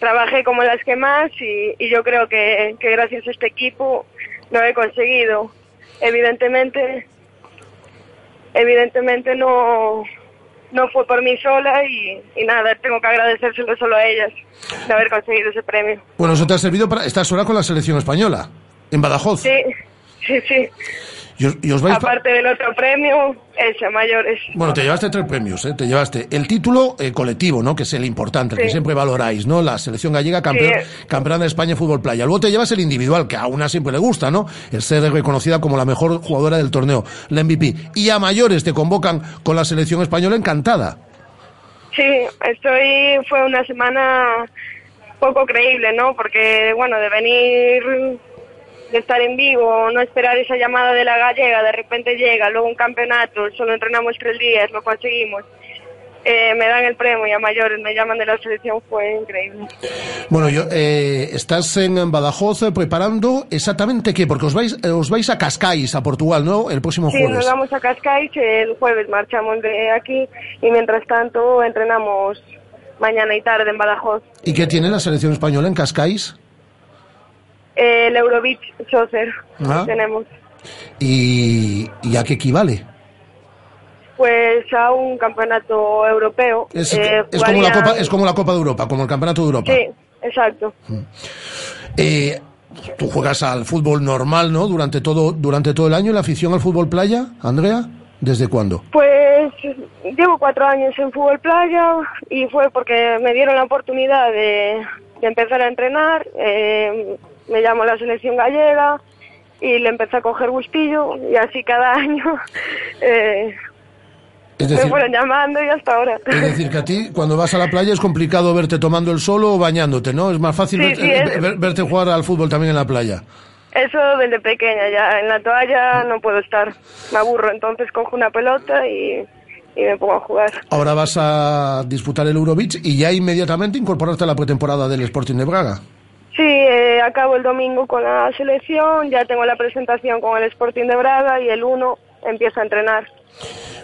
Speaker 29: trabajé como las que más y, y yo creo que, que gracias a este equipo lo he conseguido. Evidentemente, evidentemente no, no fue por mí sola y, nada, tengo que agradecérselo solo a ellas de haber conseguido ese premio.
Speaker 1: Bueno, eso te ha servido para... estar sola con la selección española, en Badajoz.
Speaker 29: Sí, sí, sí. Aparte del otro premio, ese mayores.
Speaker 1: Bueno, te llevaste tres premios, ¿eh? Te llevaste el título eh, colectivo, ¿no? Que es el importante, el que siempre valoráis, ¿no? La selección gallega campeón, campeona de España en fútbol playa. Luego te llevas el individual, que a una siempre le gusta, ¿no? El ser reconocida como la mejor jugadora del torneo, la MVP. Y a mayores te convocan con la selección española encantada.
Speaker 29: Sí, estoy, fue una semana poco creíble, ¿no? Porque, bueno, de venir de estar en vivo, no esperar esa llamada de la gallega, de repente llega, luego un campeonato, solo entrenamos tres días, lo conseguimos. Eh, me dan el premio y a mayores me llaman de la selección, fue increíble.
Speaker 1: Bueno, yo, eh, estás en Badajoz eh, preparando exactamente qué, porque os vais, os vais a Cascais, a Portugal, ¿no? El próximo jueves.
Speaker 29: Sí, nos vamos a Cascais, el jueves marchamos de aquí y mientras tanto entrenamos mañana y tarde en Badajoz.
Speaker 1: ¿Y qué tiene la selección española en Cascais?
Speaker 29: El Eurobeach Soccer ah. tenemos.
Speaker 1: ¿Y, ¿Y a qué equivale?
Speaker 29: Pues a un campeonato europeo.
Speaker 1: Es, eh, como la Copa, es como la Copa de Europa, como el Campeonato de Europa.
Speaker 29: Sí, exacto.
Speaker 1: Mm. Eh, tú juegas al fútbol normal, ¿no? Durante todo, durante todo el año, la afición al fútbol playa, Andrea, ¿desde cuándo?
Speaker 29: Pues llevo cuatro años en fútbol playa y fue porque me dieron la oportunidad de, de empezar a entrenar. Eh, me llamó la selección gallega y le empecé a coger gustillo y así cada año eh, me fueron llamando y hasta ahora.
Speaker 1: Es decir, que a ti cuando vas a la playa es complicado verte tomando el sol o bañándote, ¿no? Es más fácil verte, jugar al fútbol también en la playa.
Speaker 29: Eso desde pequeña, ya en la toalla no puedo estar, me aburro, entonces cojo una pelota y, y me pongo a jugar.
Speaker 1: Ahora vas a disputar el Eurobeach y ya inmediatamente incorporarte a la pretemporada del Sporting de Braga.
Speaker 29: Sí, eh, acabo el domingo con la selección, ya tengo la presentación con el Sporting de Braga y el 1 empiezo a entrenar.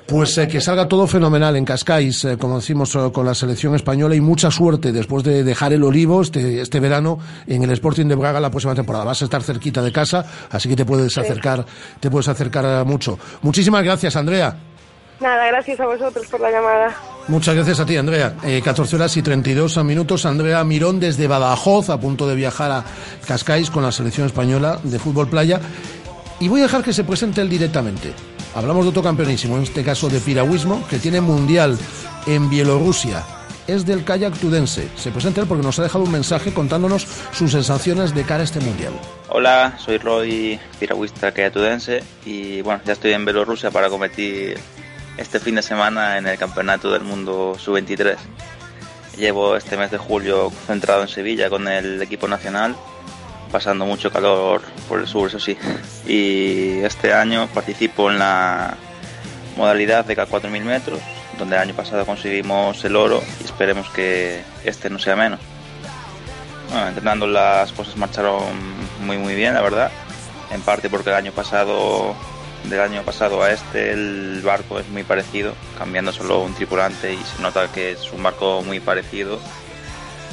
Speaker 1: Pues eh, que salga todo fenomenal en Cascais, eh, como decimos con la selección española, y mucha suerte después de dejar el Olivo este, este verano en el Sporting de Braga la próxima temporada. Vas a estar cerquita de casa, así que te puedes acercar, te puedes acercar mucho. Muchísimas gracias, Andrea.
Speaker 29: Nada, gracias a vosotros por la llamada.
Speaker 1: Muchas gracias a ti, Andrea. 14 eh, horas y 32 minutos. Andrea Mirón desde Badajoz, a punto de viajar a Cascais con la selección española de fútbol playa. Y voy a dejar que se presente él directamente. Hablamos de otro campeonísimo, en este caso de piragüismo, que tiene mundial en Bielorrusia es del kayak tudense. Se presenta él porque nos ha dejado un mensaje contándonos sus sensaciones de cara a este mundial.
Speaker 30: Hola, soy Roy, piragüista tudense y bueno, ya estoy en Bielorrusia para competir este fin de semana en el Campeonato del Mundo Sub-23. Llevo este mes de julio centrado en Sevilla con el equipo nacional, pasando mucho calor por el sur, eso sí. Y este año participo en la modalidad de K4000 metros, donde el año pasado conseguimos el oro y esperemos que este no sea menos. Bueno, entrenando las cosas marcharon muy muy bien, la verdad. En parte porque el año pasado, del año pasado a este, el barco es muy parecido, cambiando solo un tripulante y se nota que es un barco muy parecido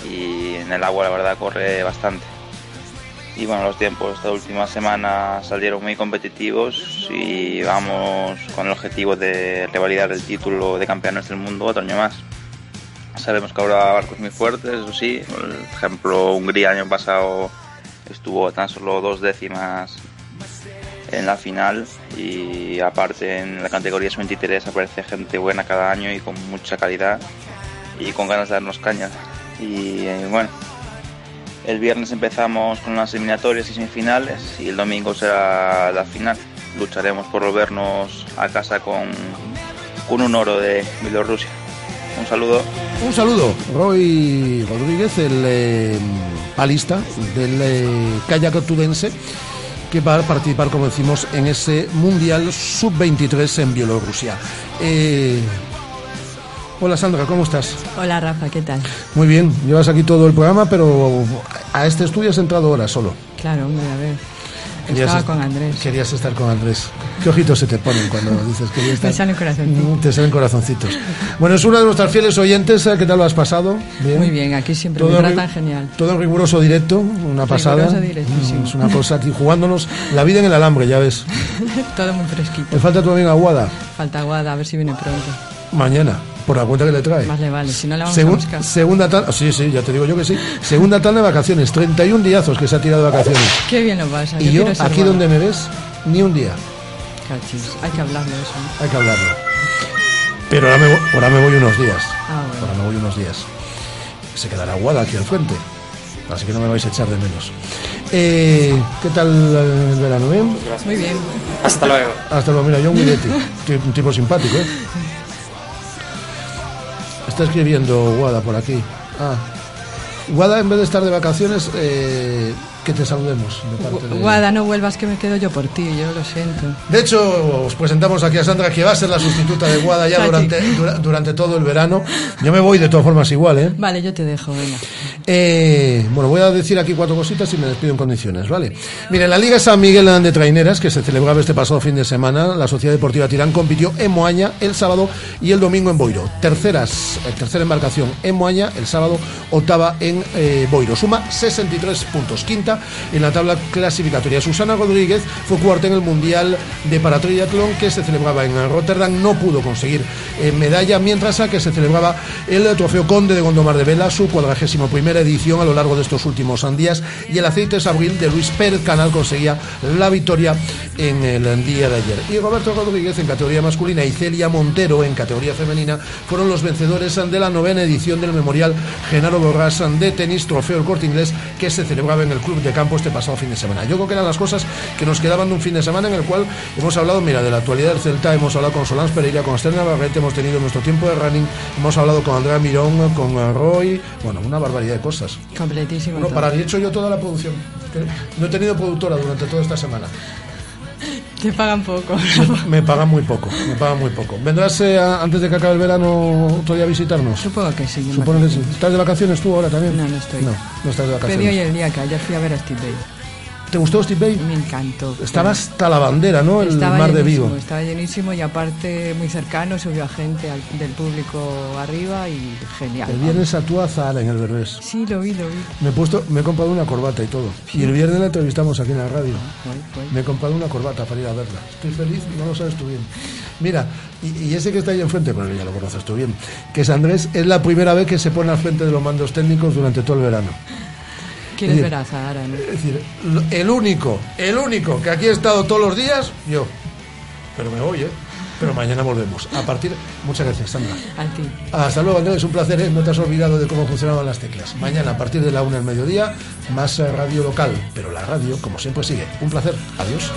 Speaker 30: y en el agua la verdad corre bastante. Y bueno, los tiempos esta última semana salieron muy competitivos y vamos con el objetivo de revalidar el título de campeones del mundo otro año más. Sabemos que habrá barcos muy fuertes, eso sí. Por ejemplo, Hungría año pasado estuvo tan solo dos décimas en la final y aparte en la categoría 23 aparece gente buena cada año y con mucha calidad y con ganas de darnos caña. Y eh, bueno, el viernes empezamos con las eliminatorias y semifinales y el domingo será la final. Lucharemos por volvernos a casa con, con un oro de Bielorrusia. Un saludo.
Speaker 1: Un saludo, Roy Rodríguez, el eh, palista del eh, kayak que va a participar, como decimos, en ese Mundial Sub-23 en Bielorrusia. Eh, hola Sandra, ¿cómo estás?
Speaker 31: Hola Rafa, ¿qué tal?
Speaker 1: Muy bien, llevas aquí todo el programa, pero a este estudio has entrado ahora solo.
Speaker 31: Claro, hombre, a ver. Estaba con Andrés.
Speaker 1: Querías estar con Andrés. ¿Qué ojitos se te ponen cuando dices que estar?
Speaker 31: Te salen corazoncitos.
Speaker 1: Mm, te salen corazoncitos. Bueno, es una de nuestras fieles oyentes. ¿Qué tal lo has pasado?
Speaker 31: Muy bien, aquí siempre todo me tratan genial.
Speaker 1: Todo en riguroso directo, una pasada. Mm, es una cosa aquí, jugándonos la vida en el alambre, ya ves.
Speaker 31: todo muy fresquito.
Speaker 1: ¿Le falta tu amiga Aguada?
Speaker 31: Falta Aguada, a ver si viene pronto.
Speaker 1: Mañana por la cuenta que le trae.
Speaker 31: Más le vale, si no la vamos a buscar.
Speaker 1: Segunda tanda, sí, sí, ya te digo yo que sí. Segunda tanda de vacaciones, 31 díazos que se ha tirado de vacaciones.
Speaker 31: Qué bien lo pasa.
Speaker 1: Y yo, aquí donde me ves, ni un día.
Speaker 31: Cachis, hay que hablarlo eso.
Speaker 1: Hay que hablarlo. Pero ahora me, ahora me voy unos días. Ah, bueno. Ahora me voy unos días. Se quedará aguada aquí al frente. Así que no me vais a echar de menos. Eh, ¿Qué tal el verano? ¿Bien?
Speaker 31: Muy bien.
Speaker 32: Hasta luego.
Speaker 1: Hasta luego. Mira, yo un Un tipo simpático, ¿eh? Está escribiendo Guada por aquí. Ah. Guada, en vez de estar de vacaciones, eh, que te saludemos.
Speaker 31: Guada, no vuelvas que me quedo yo por ti, yo lo siento.
Speaker 1: De hecho, os presentamos aquí a Sandra, que va a ser la sustituta de Guada ya durante, durante todo el verano. Yo me voy de todas formas igual, ¿eh?
Speaker 31: Vale, yo te dejo, venga.
Speaker 1: Eh, bueno, voy a decir aquí cuatro cositas y me despido en condiciones, ¿vale? Mire, en la Liga San Miguel de Traineras, que se celebraba este pasado fin de semana, la Sociedad Deportiva Tirán compitió en Moaña el sábado y el domingo en Boiro. Terceras, eh, tercera embarcación en Moaña, el sábado, octava en eh, Boiro. Suma 63 puntos. Quinta en la tabla clasificatoria. Susana Rodríguez fue cuarta en el Mundial de Paratriatlón que se celebraba en Rotterdam. No pudo conseguir eh, medalla, mientras a que se celebraba el Trofeo Conde de Gondomar de Vela, su cuadragésimo primera edición a lo largo de estos últimos días. Y el Aceites Abril de Luis Pérez Canal conseguía la victoria en el día de ayer. Y Roberto Rodríguez en categoría masculina y Celia Montero en categoría femenina fueron los vencedores de la novena edición del Memorial Genaro Borras de tenis Trofeo El Corte Inglés que se celebraba en el Club de campo este pasado fin de semana. Yo creo que eran las cosas que nos quedaban de un fin de semana en el cual hemos hablado, mira, de la actualidad del Celta, hemos hablado con Solans Pereira, con Esther Navarrete, hemos tenido nuestro tiempo de running, hemos hablado con Andrea Mirón, con Roy, bueno, una barbaridad de cosas.
Speaker 31: Completísimo.
Speaker 1: Para hecho yo toda la producción. No he tenido productora durante toda esta semana.
Speaker 31: Te pagan poco.
Speaker 1: Me, pagan muy poco, me pagan muy poco. ¿Vendrás eh, antes de que acabe el verano todavía a visitarnos?
Speaker 31: Supongo que sí.
Speaker 1: Supongo que sí. ¿Estás de vacaciones tú ahora también?
Speaker 31: No, no estoy.
Speaker 1: No, no estás de vacaciones.
Speaker 31: Pedí hoy el día que ayer fui a ver a Steve.
Speaker 1: ¿Te gustó Steve Bay?
Speaker 31: Me encantó.
Speaker 1: Estaba hasta la bandera, ¿no? El mar de Vigo.
Speaker 31: Estaba llenísimo y aparte muy cercano, subió a gente del público arriba y genial.
Speaker 1: El viernes actúa Zara en el Berbés.
Speaker 31: Sí, lo vi, lo vi.
Speaker 1: Me he, puesto, me he comprado una corbata y todo. Y el viernes la entrevistamos aquí en la radio. Me he comprado una corbata para ir a verla. Estoy feliz, no lo sabes tú bien. Mira, y, ese que está ahí enfrente, bueno, ya lo conoces tú bien, que es Andrés, es la primera vez que se pone al frente de los mandos técnicos durante todo el verano.
Speaker 31: ¿Quieres ver a Zahara?
Speaker 1: Es decir, el único, el único que aquí he estado todos los días, yo. Pero me voy, ¿eh? pero mañana volvemos. A partir, muchas gracias, Sandra.
Speaker 31: A ti.
Speaker 1: Hasta luego, Andrés, es un placer, ¿eh? no te has olvidado de cómo funcionaban las teclas. Mañana, a partir de la una del mediodía, más eh, radio local, pero la radio, como siempre, sigue. Un placer, adiós.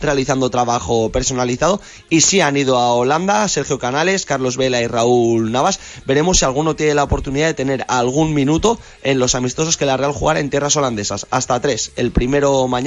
Speaker 33: Realizando trabajo personalizado y si han ido a Holanda, Sergio Canales, Carlos Vela y Raúl Navas. Veremos si alguno tiene la oportunidad de tener algún minuto en los amistosos que la Real jugará en tierras holandesas. Hasta tres, el primero mañana.